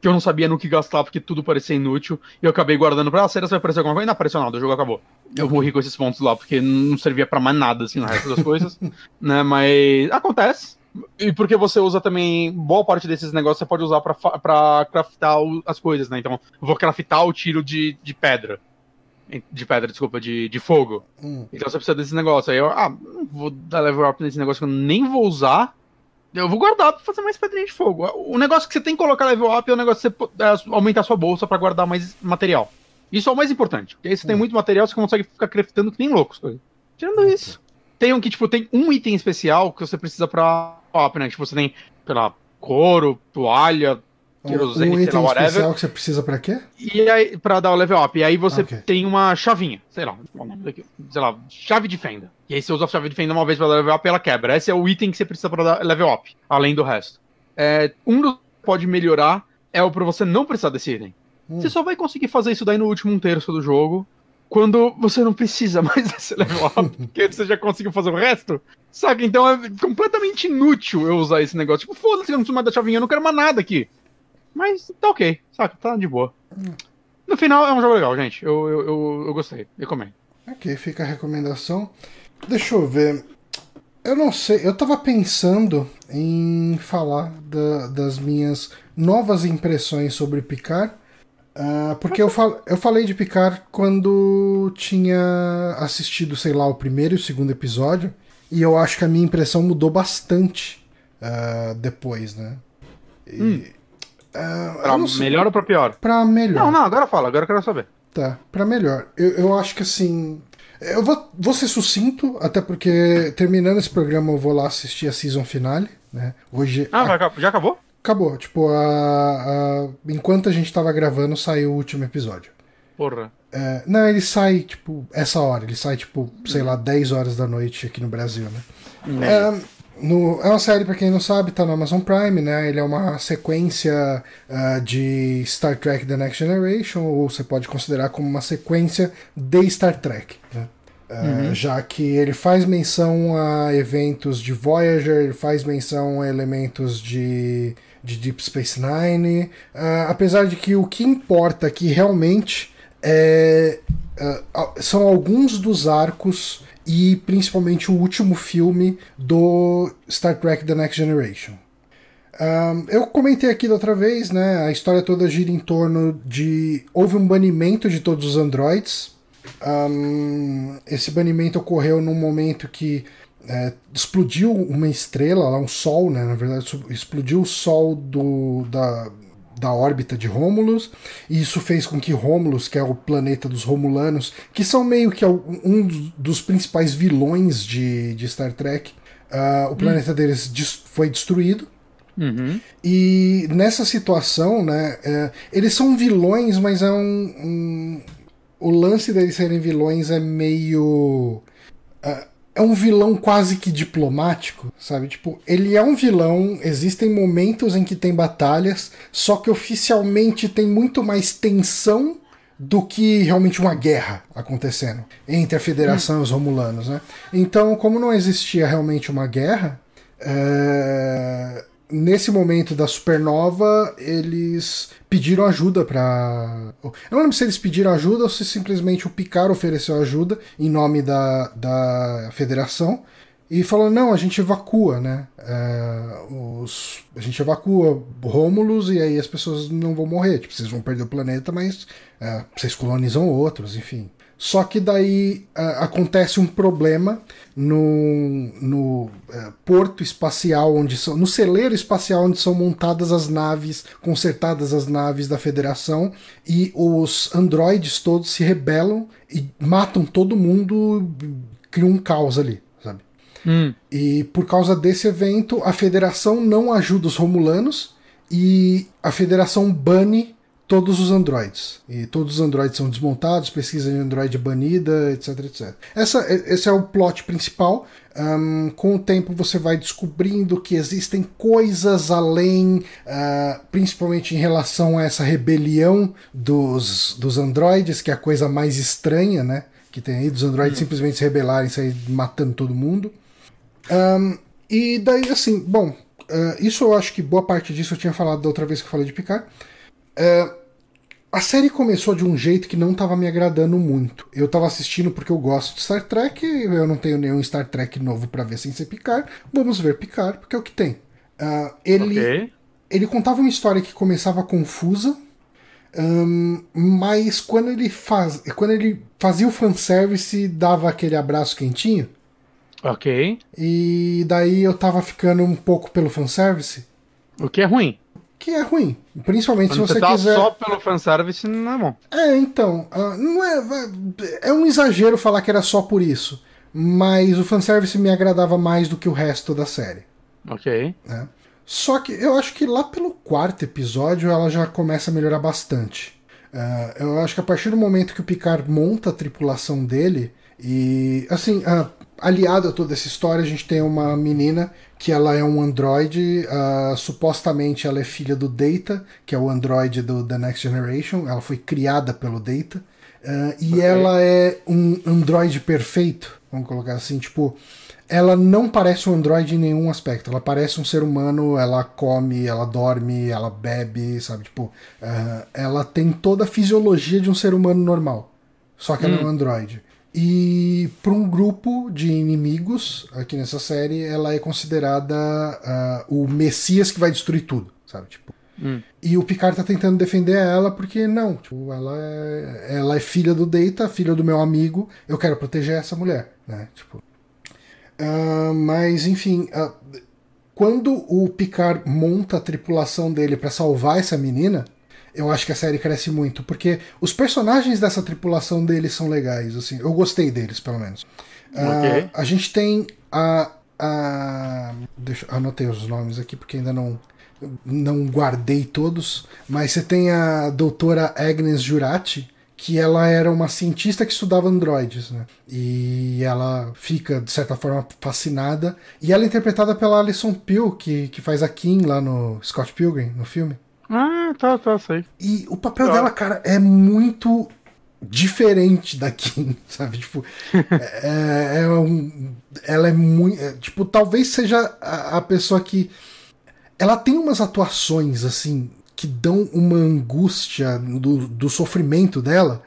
Que eu não sabia no que gastar, porque tudo parecia inútil. E eu acabei guardando pra, ah, será que vai aparecer alguma coisa? Não apareceu nada, o jogo acabou. Eu morri com esses pontos lá, porque não servia para mais nada, assim, no resto das coisas. né, mas acontece. E porque você usa também, boa parte desses negócios você pode usar para craftar as coisas, né? Então, vou craftar o tiro de, de pedra. De pedra, desculpa, de, de fogo. Hum. Então você precisa desse negócio. Aí eu, ah, vou dar level up nesse negócio que eu nem vou usar. Eu vou guardar pra fazer mais pedrinha de fogo. O negócio que você tem que colocar level up é o negócio de você é, aumentar sua bolsa para guardar mais material. Isso é o mais importante. Porque aí você tem hum. muito material, você consegue ficar craftando que nem loucos. Tirando isso. Tem um que, tipo, tem um item especial que você precisa pra up, né? Tipo, você tem, sei lá, couro, toalha, Querosene, um item lá, especial que você precisa pra quê? E aí, pra dar o level up. E aí você Ok. tem uma chavinha, sei lá, sei lá, chave de fenda. E aí você usa a chave de fenda uma vez pra dar level up e ela quebra. Esse é o item que você precisa pra dar level up, além do resto. É, um dos que pode melhorar é o pra você não precisar desse item. Hum. Você só vai conseguir fazer isso daí no último um terço do jogo, quando você não precisa mais desse level up, porque você já conseguiu fazer o resto. Saca? Então é completamente inútil eu usar esse negócio. Tipo, foda-se, eu não preciso mais da chavinha, eu não quero mais nada aqui. Mas tá ok, saca? Tá de boa. No final é um jogo legal, gente. Eu, eu, eu, eu gostei, recomendo. Ok, fica a recomendação. Deixa eu ver. Eu não sei, eu tava pensando em falar da- das minhas novas impressões sobre Picard. ah, porque eu, fal, eu falei de Picard quando tinha assistido, sei lá, o primeiro e o segundo episódio. E eu acho que a minha impressão mudou bastante ah, depois, né? E, ah, Pra melhor ou pra pior? pra melhor. Não, não, agora fala, agora eu quero saber. Tá, pra melhor. Eu, eu acho que assim. Eu vou, vou ser sucinto, até porque terminando esse programa eu vou lá assistir a season finale, né? Hoje. Ah, vai, já acabou? Acabou. Tipo, a, a- enquanto a gente tava gravando, saiu o último episódio. Porra. É, não, ele sai, tipo, essa hora. Ele sai, tipo, sei lá, 10 horas da noite aqui no Brasil, né? É, no- é uma série, pra quem não sabe, tá no Amazon Prime, né? Ele é uma sequência ah, de Star Trek The Next Generation, ou você pode considerar como uma sequência de Star Trek, né? Ah, Já que ele faz menção a eventos de Voyager, ele faz menção a elementos de, de Deep Space Nine, ah, apesar de que o que importa aqui realmente é, ah, são alguns dos arcos e principalmente o último filme do Star Trek The Next Generation. Ahn, eu comentei aqui da outra vez, né? A história toda gira em torno de. Houve um banimento de todos os androids. Ahn, esse banimento ocorreu num momento que é, explodiu uma estrela, lá um sol, né? Na verdade, explodiu o sol do, da, da órbita de Romulus, e isso fez com que Romulus, que é o planeta dos Romulanos, que são meio que um dos- principais vilões de, de Star Trek, ah, o planeta deles des- foi destruído. Uhum. E nessa situação, né, é, eles são vilões, mas é um, um- O lance deles serem vilões é meio. é- é um vilão quase que diplomático, sabe? Tipo, ele é um vilão, existem momentos em que tem batalhas, só que oficialmente tem muito mais tensão do que realmente uma guerra acontecendo entre a Federação e os Romulanos, né? Então, como não existia realmente uma guerra, é, nesse momento da supernova, eles pediram ajuda pra. Eu não lembro se eles pediram ajuda ou se simplesmente o Picard ofereceu ajuda em nome da, da Federação. E falou, não, a gente evacua, né? É, os, a gente evacua Rômulus e aí as pessoas não vão morrer. Tipo, vocês vão perder o planeta, mas é, vocês colonizam outros, enfim. Só que daí é, acontece um problema no, no é, porto espacial onde são. no celeiro espacial onde são montadas as naves, consertadas as naves da Federação, e os androides todos se rebelam e matam todo mundo, criam um caos ali, sabe? Hum. E por causa desse evento, a Federação não ajuda os Romulanos e a Federação bane todos os androides. E todos os androides são desmontados, pesquisa de android é banida, etc, etc. Essa, esse é o plot principal. Ahn, com o tempo você vai descobrindo que existem coisas além, ah, principalmente em relação a essa rebelião dos, dos androides, que é a coisa mais estranha, né? Que tem aí, dos androides simplesmente se rebelarem e sair matando todo mundo. Ahn, e daí, assim, bom, ah, isso eu acho que boa parte disso eu tinha falado da outra vez que eu falei de Picard. Ah, a série começou de um jeito que não estava me agradando muito. Eu estava assistindo porque eu gosto de Star Trek, eu não tenho nenhum Star Trek novo para ver sem ser Picard. Vamos ver Picard, porque é o que tem. Ah, ele, Ok. ele contava uma história que começava confusa, ahn, mas quando ele, faz, quando ele fazia o fanservice, dava aquele abraço quentinho. Ok. E daí eu tava ficando um pouco pelo fanservice, O que é ruim. Que é ruim. Principalmente Quando se você tá quiser. só pelo fanservice, não é bom. É, então, ah, não é, é um exagero falar que era só por isso. Mas o fanservice me agradava mais do que o resto da série. Ok. né? Só que eu acho que lá pelo quarto episódio ela já começa a melhorar bastante. Uh, eu acho que a partir do momento que o Picard monta a tripulação dele, e assim, uh, aliado a toda essa história, a gente tem uma menina que ela é um androide, uh, supostamente ela é filha do Data, que é o androide do The Next Generation, ela foi criada pelo Data, e okay. ela é um androide perfeito, vamos colocar assim, tipo, ela não parece um androide em nenhum aspecto. Ela parece um ser humano, ela come, ela dorme, ela bebe, sabe? Tipo, uh, ela tem toda a fisiologia de um ser humano normal. Só que ela é um hum. androide. E para um grupo de inimigos aqui nessa série, ela é considerada uh, o Messias que vai destruir tudo, sabe? Tipo. Hum. E o Picard tá tentando defender ela porque não, tipo, ela é, ela é filha do Data, filha do meu amigo, eu quero proteger essa mulher, né? Tipo, Uh, mas, enfim, uh, quando o Picard monta a tripulação dele para salvar essa menina, eu acho que a série cresce muito, porque os personagens dessa tripulação dele são legais, assim, eu gostei deles, pelo menos. Uh, A gente tem a. a deixa, anotei os nomes aqui porque ainda não, não guardei todos, mas você tem a doutora Agnes Jurati, que ela era uma cientista que estudava androides, né? E ela fica, de certa forma, fascinada. E ela é interpretada pela Alison Peel, que, que faz a Kim lá no Scott Pilgrim, no filme. Ah, tá, tá, sei. E o papel tá. dela, cara, é muito diferente da Kim, sabe? Tipo, é, é, é um, ela é muito. É, tipo, talvez seja a, a pessoa que. Ela tem umas atuações, assim, que dão uma angústia do, do sofrimento dela.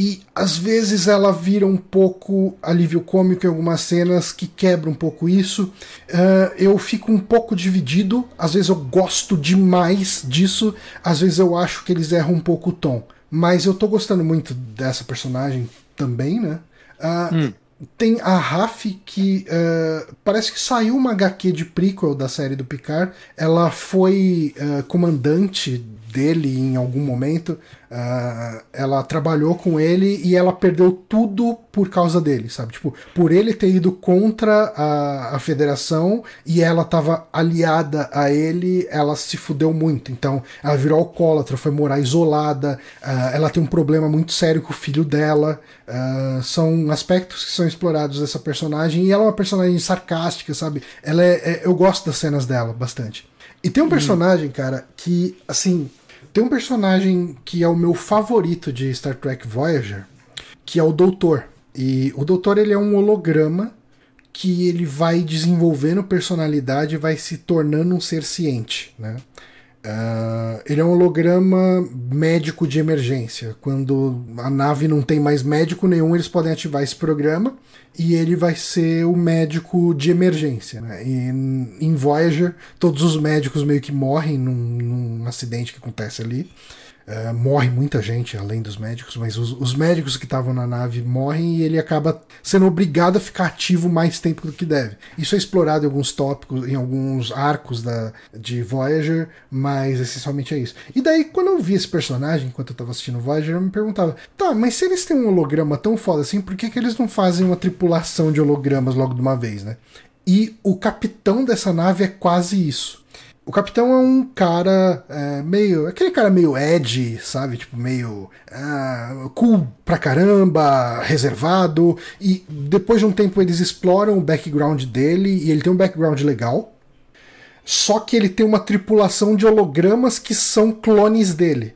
E às vezes ela vira um pouco alívio cômico em algumas cenas que quebra um pouco isso. Uh, eu fico um pouco dividido. Às vezes eu gosto demais disso, às vezes eu acho que eles erram um pouco o tom. Mas eu tô gostando muito dessa personagem também, né? Uh, hum. Tem a Raf, que uh, parece que saiu uma HQ de prequel da série do Picard. Ela foi comandante dele em algum momento. Uh, ela trabalhou com ele e ela perdeu tudo por causa dele, sabe? Tipo, por ele ter ido contra a, a federação e ela estava aliada a ele, ela se fudeu muito. Então, ela virou alcoólatra, foi morar isolada, uh, ela tem um problema muito sério com o filho dela. Uh, são aspectos que são explorados dessa personagem e ela é uma personagem sarcástica, sabe? Ela é, é eu gosto das cenas dela bastante. E tem um uhum. personagem, cara, que, assim, tem um personagem que é o meu favorito de Star Trek Voyager, que é o Doutor. E o Doutor ele é um holograma que ele vai desenvolvendo personalidade e vai se tornando um ser ciente, né? Uh, ele é um holograma médico de emergência. Quando a nave não tem mais médico nenhum, eles podem ativar esse programa e ele vai ser o médico de emergência. Né? E em Voyager, todos os médicos meio que morrem num, num acidente que acontece ali. Uh, morre muita gente, além dos médicos, mas os, os médicos que estavam na nave morrem e ele acaba sendo obrigado a ficar ativo mais tempo do que deve. Isso é explorado em alguns tópicos, em alguns arcos da, de Voyager, mas essencialmente é isso. E daí, quando eu vi esse personagem, enquanto eu estava assistindo Voyager, eu me perguntava: tá, mas se eles têm um holograma tão foda assim, por que, que eles não fazem uma tripulação de hologramas logo de uma vez, né? E o capitão dessa nave é quase isso. O capitão é um cara é, meio. aquele cara meio edgy, sabe? Tipo, meio. Uh, cool pra caramba, reservado. E depois de um tempo eles exploram o background dele e ele tem um background legal. Só que ele tem uma tripulação de hologramas que são clones dele.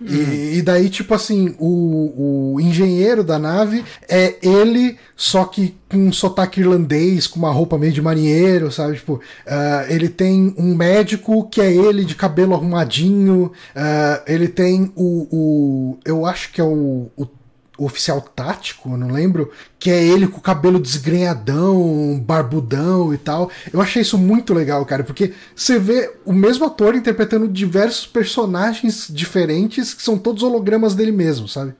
E, e, daí, tipo assim, o, o engenheiro da nave é ele, só que com um sotaque irlandês, com uma roupa meio de marinheiro, sabe? Tipo, uh, ele tem um médico que é ele de cabelo arrumadinho, uh, ele tem o, o. Eu acho que é o, o oficial tático, não lembro, que é ele com o cabelo desgrenhadão, barbudão e tal. Eu achei isso muito legal, cara, porque você vê o mesmo ator interpretando diversos personagens diferentes que são todos hologramas dele mesmo, sabe?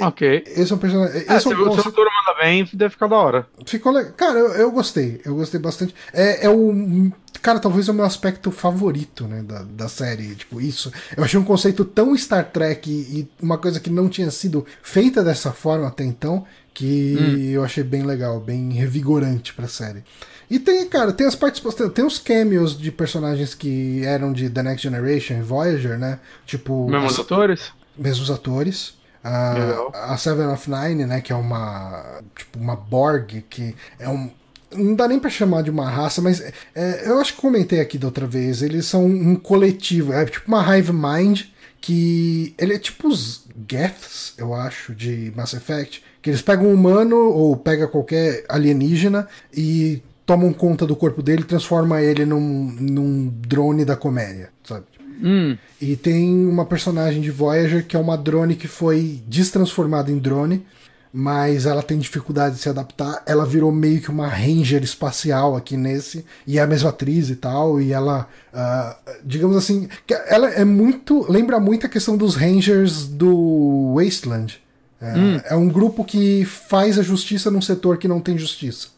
Ok. Esse é um personagem. É, esse é um, se o ator manda bem, deve ficar da hora. Ficou legal. Cara, eu, eu gostei. Eu gostei bastante. É, é o. Cara, talvez é o meu aspecto favorito, né, da, da série. Tipo, isso. Eu achei um conceito tão Star Trek e, e uma coisa que não tinha sido feita dessa forma até então, que hum. eu achei bem legal, bem revigorante pra série. E tem, cara, tem as participações, tem os cameos de personagens que eram de The Next Generation e Voyager, né? Tipo. Mesmos atores? Mesmos atores. A, a Seven of Nine, né, que é uma tipo uma Borg, que é um não dá nem para chamar de uma raça, mas é, eu acho que comentei aqui da outra vez, eles são um coletivo, é tipo uma hive mind que ele é tipo os Geths, eu acho, de Mass Effect, que eles pegam um humano ou pega qualquer alienígena e tomam conta do corpo dele e transforma ele num, num drone da comédia, sabe? Hum. E tem uma personagem de Voyager que é uma drone que foi destransformada em drone, mas ela tem dificuldade de se adaptar. Ela virou meio que uma ranger espacial aqui nesse, e é a mesma atriz e tal, e ela, uh, digamos assim, ela é muito. lembra muito a questão dos rangers do Wasteland. É, hum. é um grupo que faz a justiça num setor que não tem justiça.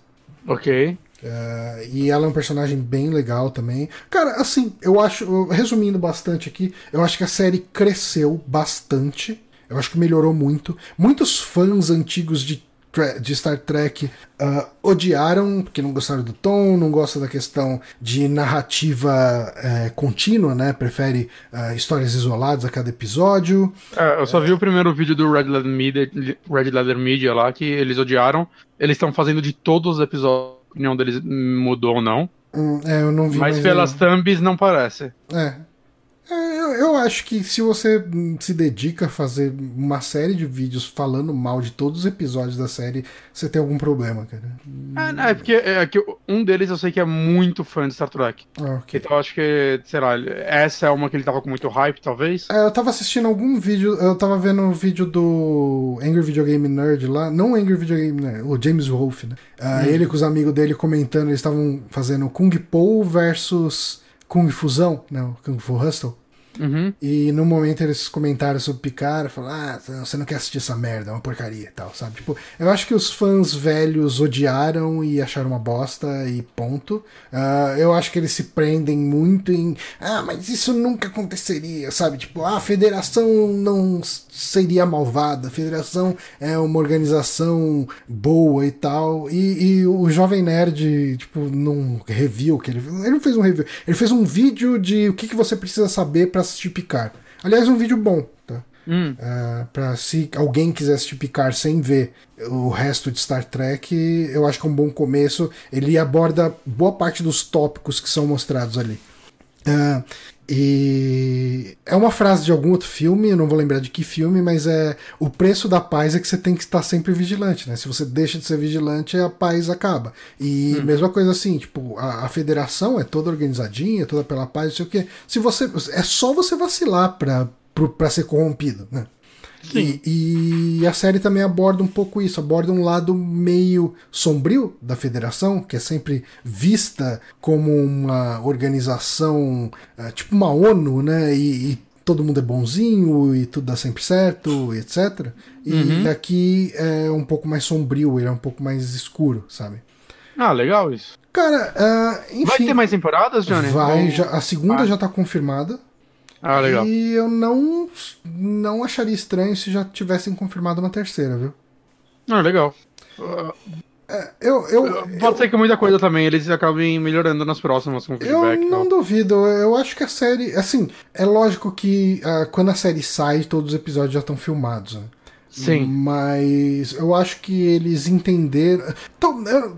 Ok. Uh, e ela é um personagem bem legal também. Cara, assim, eu acho, resumindo bastante aqui, eu acho que a série cresceu bastante. Eu acho que melhorou muito. Muitos fãs antigos de, de Star Trek uh, odiaram, porque não gostaram do tom, não gostam da questão de narrativa uh, contínua, né? Prefere uh, histórias isoladas a cada episódio. É, eu só vi o primeiro vídeo do Red Leather Media, Red Leather Media lá, que eles odiaram. Eles estão fazendo de todos os episódios opinião deles mudou ou não. Hum, é, eu não vi. Mas pelas eu... thumbs não parece. É, acho que se você se dedica a fazer uma série de vídeos falando mal de todos os episódios da série, você tem algum problema, cara. Ah, não, é porque é, que um deles eu sei que é muito fã de Star Trek. Ah, okay. Então eu acho que, sei lá, essa é uma que ele tava com muito hype, talvez. É, eu tava assistindo algum vídeo, eu tava vendo um vídeo do Angry Video Game Nerd lá, não Angry Video Game Nerd, o James Wolfe, né? Uh, hum. Ele com os amigos dele comentando, eles estavam fazendo Kung Po versus Kung Fusão, né? O Kung Fu Hustle. Uhum. E no momento eles comentaram sobre Picard, falaram, ah, você não quer assistir essa merda, é uma porcaria e tal, sabe? Tipo, eu acho que os fãs velhos odiaram e acharam uma bosta e ponto. Uh, eu acho que eles se prendem muito em, ah, mas isso nunca aconteceria, sabe? Tipo, ah, a federação não seria malvada, a federação é uma organização boa e tal. E, e o Jovem Nerd, tipo, num review que ele ele não fez um review, ele fez um vídeo de o que, que você precisa saber para assistir Picard. Aliás, um vídeo bom, tá? Hum. Uh, pra se alguém quiser assistir Picard sem ver o resto de Star Trek, eu acho que é um bom começo. Ele aborda boa parte dos tópicos que são mostrados ali. Uh, e é uma frase de algum outro filme, eu não vou lembrar de que filme, mas é o preço da paz é que você tem que estar sempre vigilante, né? Se você deixa de ser vigilante, a paz acaba. E hum. mesma coisa assim, tipo, a, a, federação é toda organizadinha, toda pela paz, não sei o quê. Se você é só você vacilar para para ser corrompido, né? E, e, a série também aborda um pouco isso, aborda um lado meio sombrio da federação, que é sempre vista como uma organização, é, tipo uma ONU, né? E, e, todo mundo é bonzinho e tudo dá sempre certo, etc. E uhum. aqui é um pouco mais sombrio, ele é um pouco mais escuro, sabe? Ah, legal isso. Cara, uh, enfim. Vai ter mais temporadas, Johnny? Vai, já, a segunda ah. já tá confirmada. Ah, legal. E eu não, não acharia estranho se já tivessem confirmado uma terceira, viu? Ah, legal. É, eu, eu, Pode eu, ser que muita coisa também eles acabem melhorando nas próximas com feedback. Eu não duvido. Eu acho que a série. Assim, é lógico que uh, quando a série sai, todos os episódios já estão filmados. Né? Sim. Mas eu acho que eles entenderam.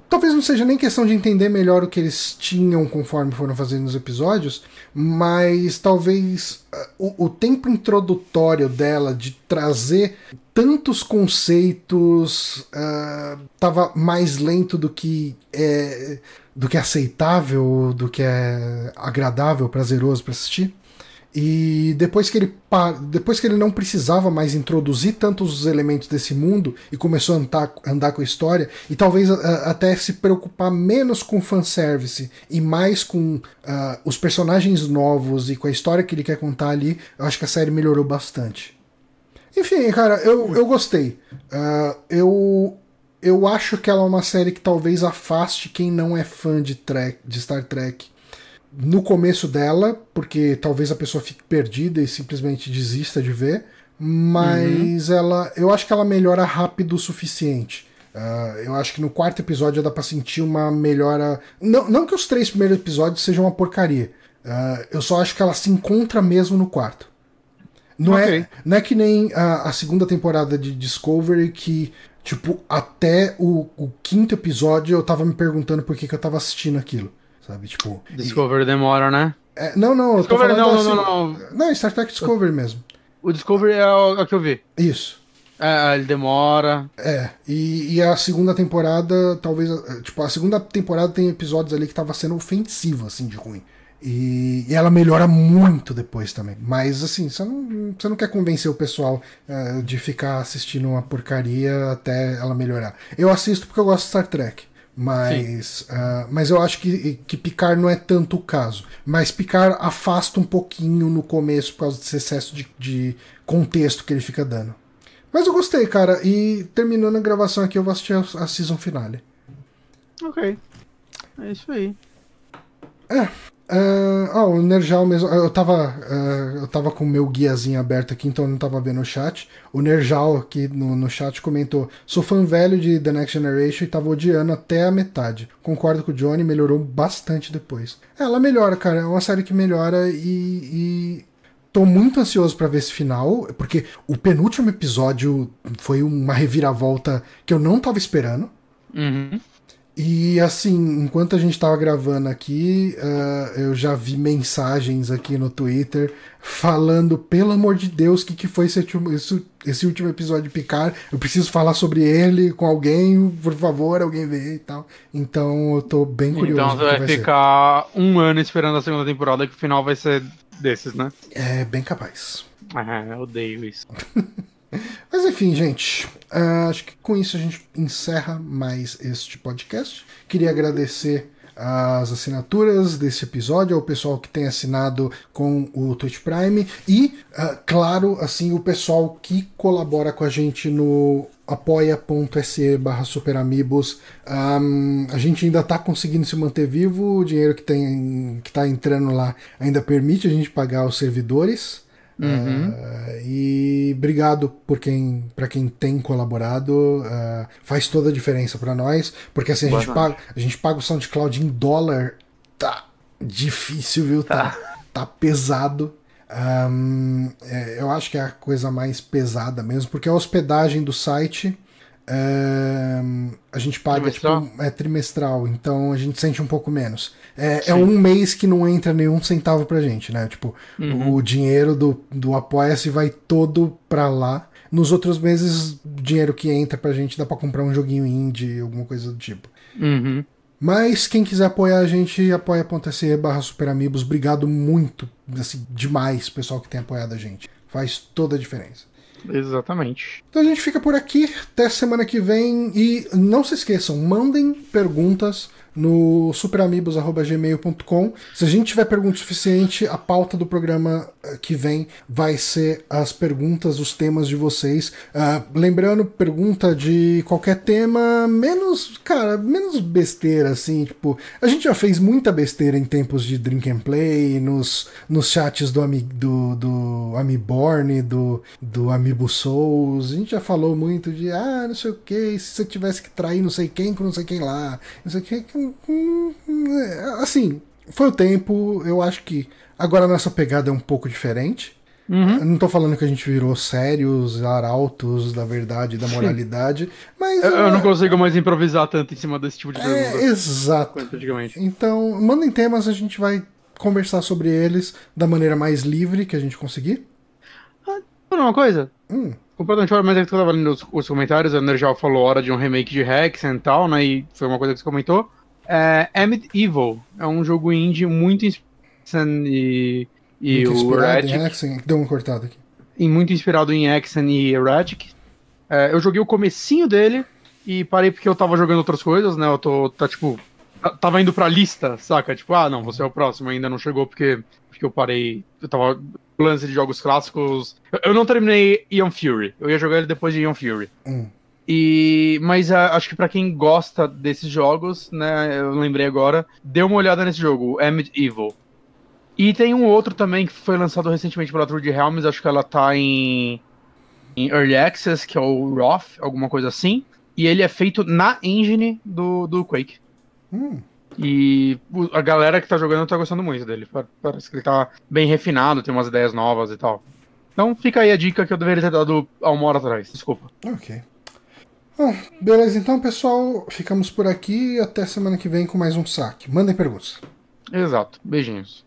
Talvez não seja nem questão de entender melhor o que eles tinham conforme foram fazendo os episódios, mas talvez uh, o, o tempo introdutório dela de trazer tantos conceitos estava uh, mais lento do que é do que é aceitável, do que é agradável, prazeroso para assistir. E depois que ele depois que ele não precisava mais introduzir tantos os elementos desse mundo e começou a andar, andar com a história e talvez a, até se preocupar menos com fanservice e mais com uh, os personagens novos e com a história que ele quer contar ali, eu acho que a série melhorou bastante. Enfim, cara, eu, eu gostei. Uh, eu, eu acho que ela é uma série que talvez afaste quem não é fã de, trek, de Star Trek no começo dela, porque talvez a pessoa fique perdida e simplesmente desista de ver. mas uhum. ela, eu acho que ela melhora rápido o suficiente. Uh, eu acho que no quarto episódio dá pra sentir uma melhora. Não, não que os três primeiros episódios sejam uma porcaria. Uh, eu só acho que ela se encontra mesmo no quarto. Não, é, okay. é, não é que nem a, a, segunda temporada de Discovery que, tipo, até o, o, quinto episódio eu tava me perguntando por que, que eu tava assistindo aquilo. Sabe, tipo. Discovery e... demora, né? É, não, não, Discovery, não, não, não, não. Não, Star Trek Discovery mesmo. O Discovery é o, é o que eu vi. Isso. É, ele demora. É, e, e, a segunda temporada, talvez. Tipo, a segunda temporada tem episódios ali que tava sendo ofensivo, assim, de ruim. E, e, ela melhora muito depois também. Mas assim, você não, você não quer convencer o pessoal uh, de ficar assistindo uma porcaria até ela melhorar. Eu assisto porque eu gosto de Star Trek. Mas, uh, mas eu acho que, que Picar não é tanto o caso. Mas Picar afasta um pouquinho no começo por causa desse excesso de, de contexto que ele fica dando. Mas eu gostei, cara. E terminando a gravação aqui, eu vou assistir a, a season finale. Ok. É isso aí. É. Uh, oh, o Nerjal mesmo. Eu tava, uh, eu tava com o meu guiazinho aberto aqui, então eu não tava vendo o chat. O Nerjal aqui no, no chat comentou: Sou fã velho de The Next Generation e tava odiando até a metade. Concordo com o Johnny, melhorou bastante depois. É, ela melhora, cara. É uma série que melhora e. e... Tô muito ansioso para ver esse final, porque o penúltimo episódio foi uma reviravolta que eu não tava esperando. Uhum. E assim, enquanto a gente tava gravando aqui, uh, eu já vi mensagens aqui no Twitter falando, pelo amor de Deus, o que, que foi esse último, esse, esse, último episódio de Picar? Eu preciso falar sobre ele com alguém, por favor, alguém vê e tal. Então eu tô bem curioso. Então você vai, vai ficar ser. um ano esperando a segunda temporada, que o final vai ser desses, né? É, bem capaz. Ah, eu odeio isso. Mas enfim, gente, uh, acho que com isso a gente encerra mais este podcast. Queria agradecer as assinaturas desse episódio, ao pessoal que tem assinado com o Twitch Prime e, uh, claro, assim, o pessoal que colabora com a gente no apoia.se barra superamigos. Um, a gente ainda está conseguindo se manter vivo, o dinheiro que, tem, que tá entrando lá ainda permite a gente pagar os servidores. Uhum. Uh, e obrigado por quem, para quem tem colaborado, uh, faz toda a diferença para nós, porque assim a gente, paga, a gente paga o SoundCloud em dólar, tá difícil, viu? Tá, tá, tá pesado. Um, é, eu acho que é a coisa mais pesada mesmo, porque a hospedagem do site é, a gente paga trimestral? Tipo, é trimestral, então a gente sente um pouco menos. É, é, um mês que não entra nenhum centavo pra gente, né? Tipo, uhum. o dinheiro do, do Apoia-se vai todo pra lá. Nos outros meses, o dinheiro que entra pra gente dá pra comprar um joguinho indie, alguma coisa do tipo. Uhum. Mas quem quiser apoiar a gente, apoia.se barra superamigos. Obrigado muito, assim, demais, pessoal que tem apoiado a gente. Faz toda a diferença. Exatamente. Então a gente fica por aqui. Até semana que vem. E não se esqueçam, mandem perguntas no superamigos.gmail.com. Se a gente tiver pergunta suficiente, a pauta do programa eh, que vem vai ser as perguntas, os temas de vocês. Uh, lembrando, pergunta de qualquer tema, menos, cara, menos besteira, assim, tipo, a gente já fez muita besteira em tempos de Drink and Play, nos, nos chats do, Ami, do, do Amiborn, do, do Amiibo Souls, a gente já falou muito de, ah, não sei o que, se você tivesse que trair não sei quem com não sei quem lá, não sei o que, assim, foi o tempo. Eu acho que agora a nossa pegada é um pouco diferente. Uhum. não tô falando que a gente virou sérios, arautos da verdade, da moralidade, mas. Eu, eu, não consigo mais improvisar tanto em cima desse tipo de é, pergunta. exato. Então, mandem temas, a gente vai conversar sobre eles da maneira mais livre que a gente conseguir. Ah, uma coisa? Hum. Completamente fora, mas é que eu tava lendo os, os comentários, a Nerjal falou hora de um remake de Hexen e tal, né? E foi uma coisa que você comentou. É, Evil é um jogo indie muito inspirado e, e muito o Erratic. Em Hexen, deu uma cortada aqui. E muito inspirado em Hexen e Erratic. É, eu joguei o comecinho dele e parei porque eu tava jogando outras coisas, né? Eu tô, tá tipo, tava indo pra lista, saca? Tipo, ah, não, você é o próximo, ainda não chegou porque, porque eu parei. Eu tava lance de jogos clássicos. Eu não terminei Ion Fury. Eu ia jogar ele depois de Ion Fury. Hum. E, mas uh, acho que para quem gosta desses jogos, né, eu lembrei agora, dê uma olhada nesse jogo, Emmet Evil. E tem um outro também que foi lançado recentemente pela True Helms, acho que ela tá em em Early Access, que é o Roth, alguma coisa assim. E ele é feito na engine do, do Quake. Hum. E a galera que tá jogando tá gostando muito dele. Parece que ele tá bem refinado, tem umas ideias novas e tal. Então fica aí a dica que eu deveria ter dado há uma hora atrás, desculpa. Ok. Bom, beleza, então pessoal, ficamos por aqui e até semana que vem com mais um saque. Mandem perguntas. Exato. Beijinhos.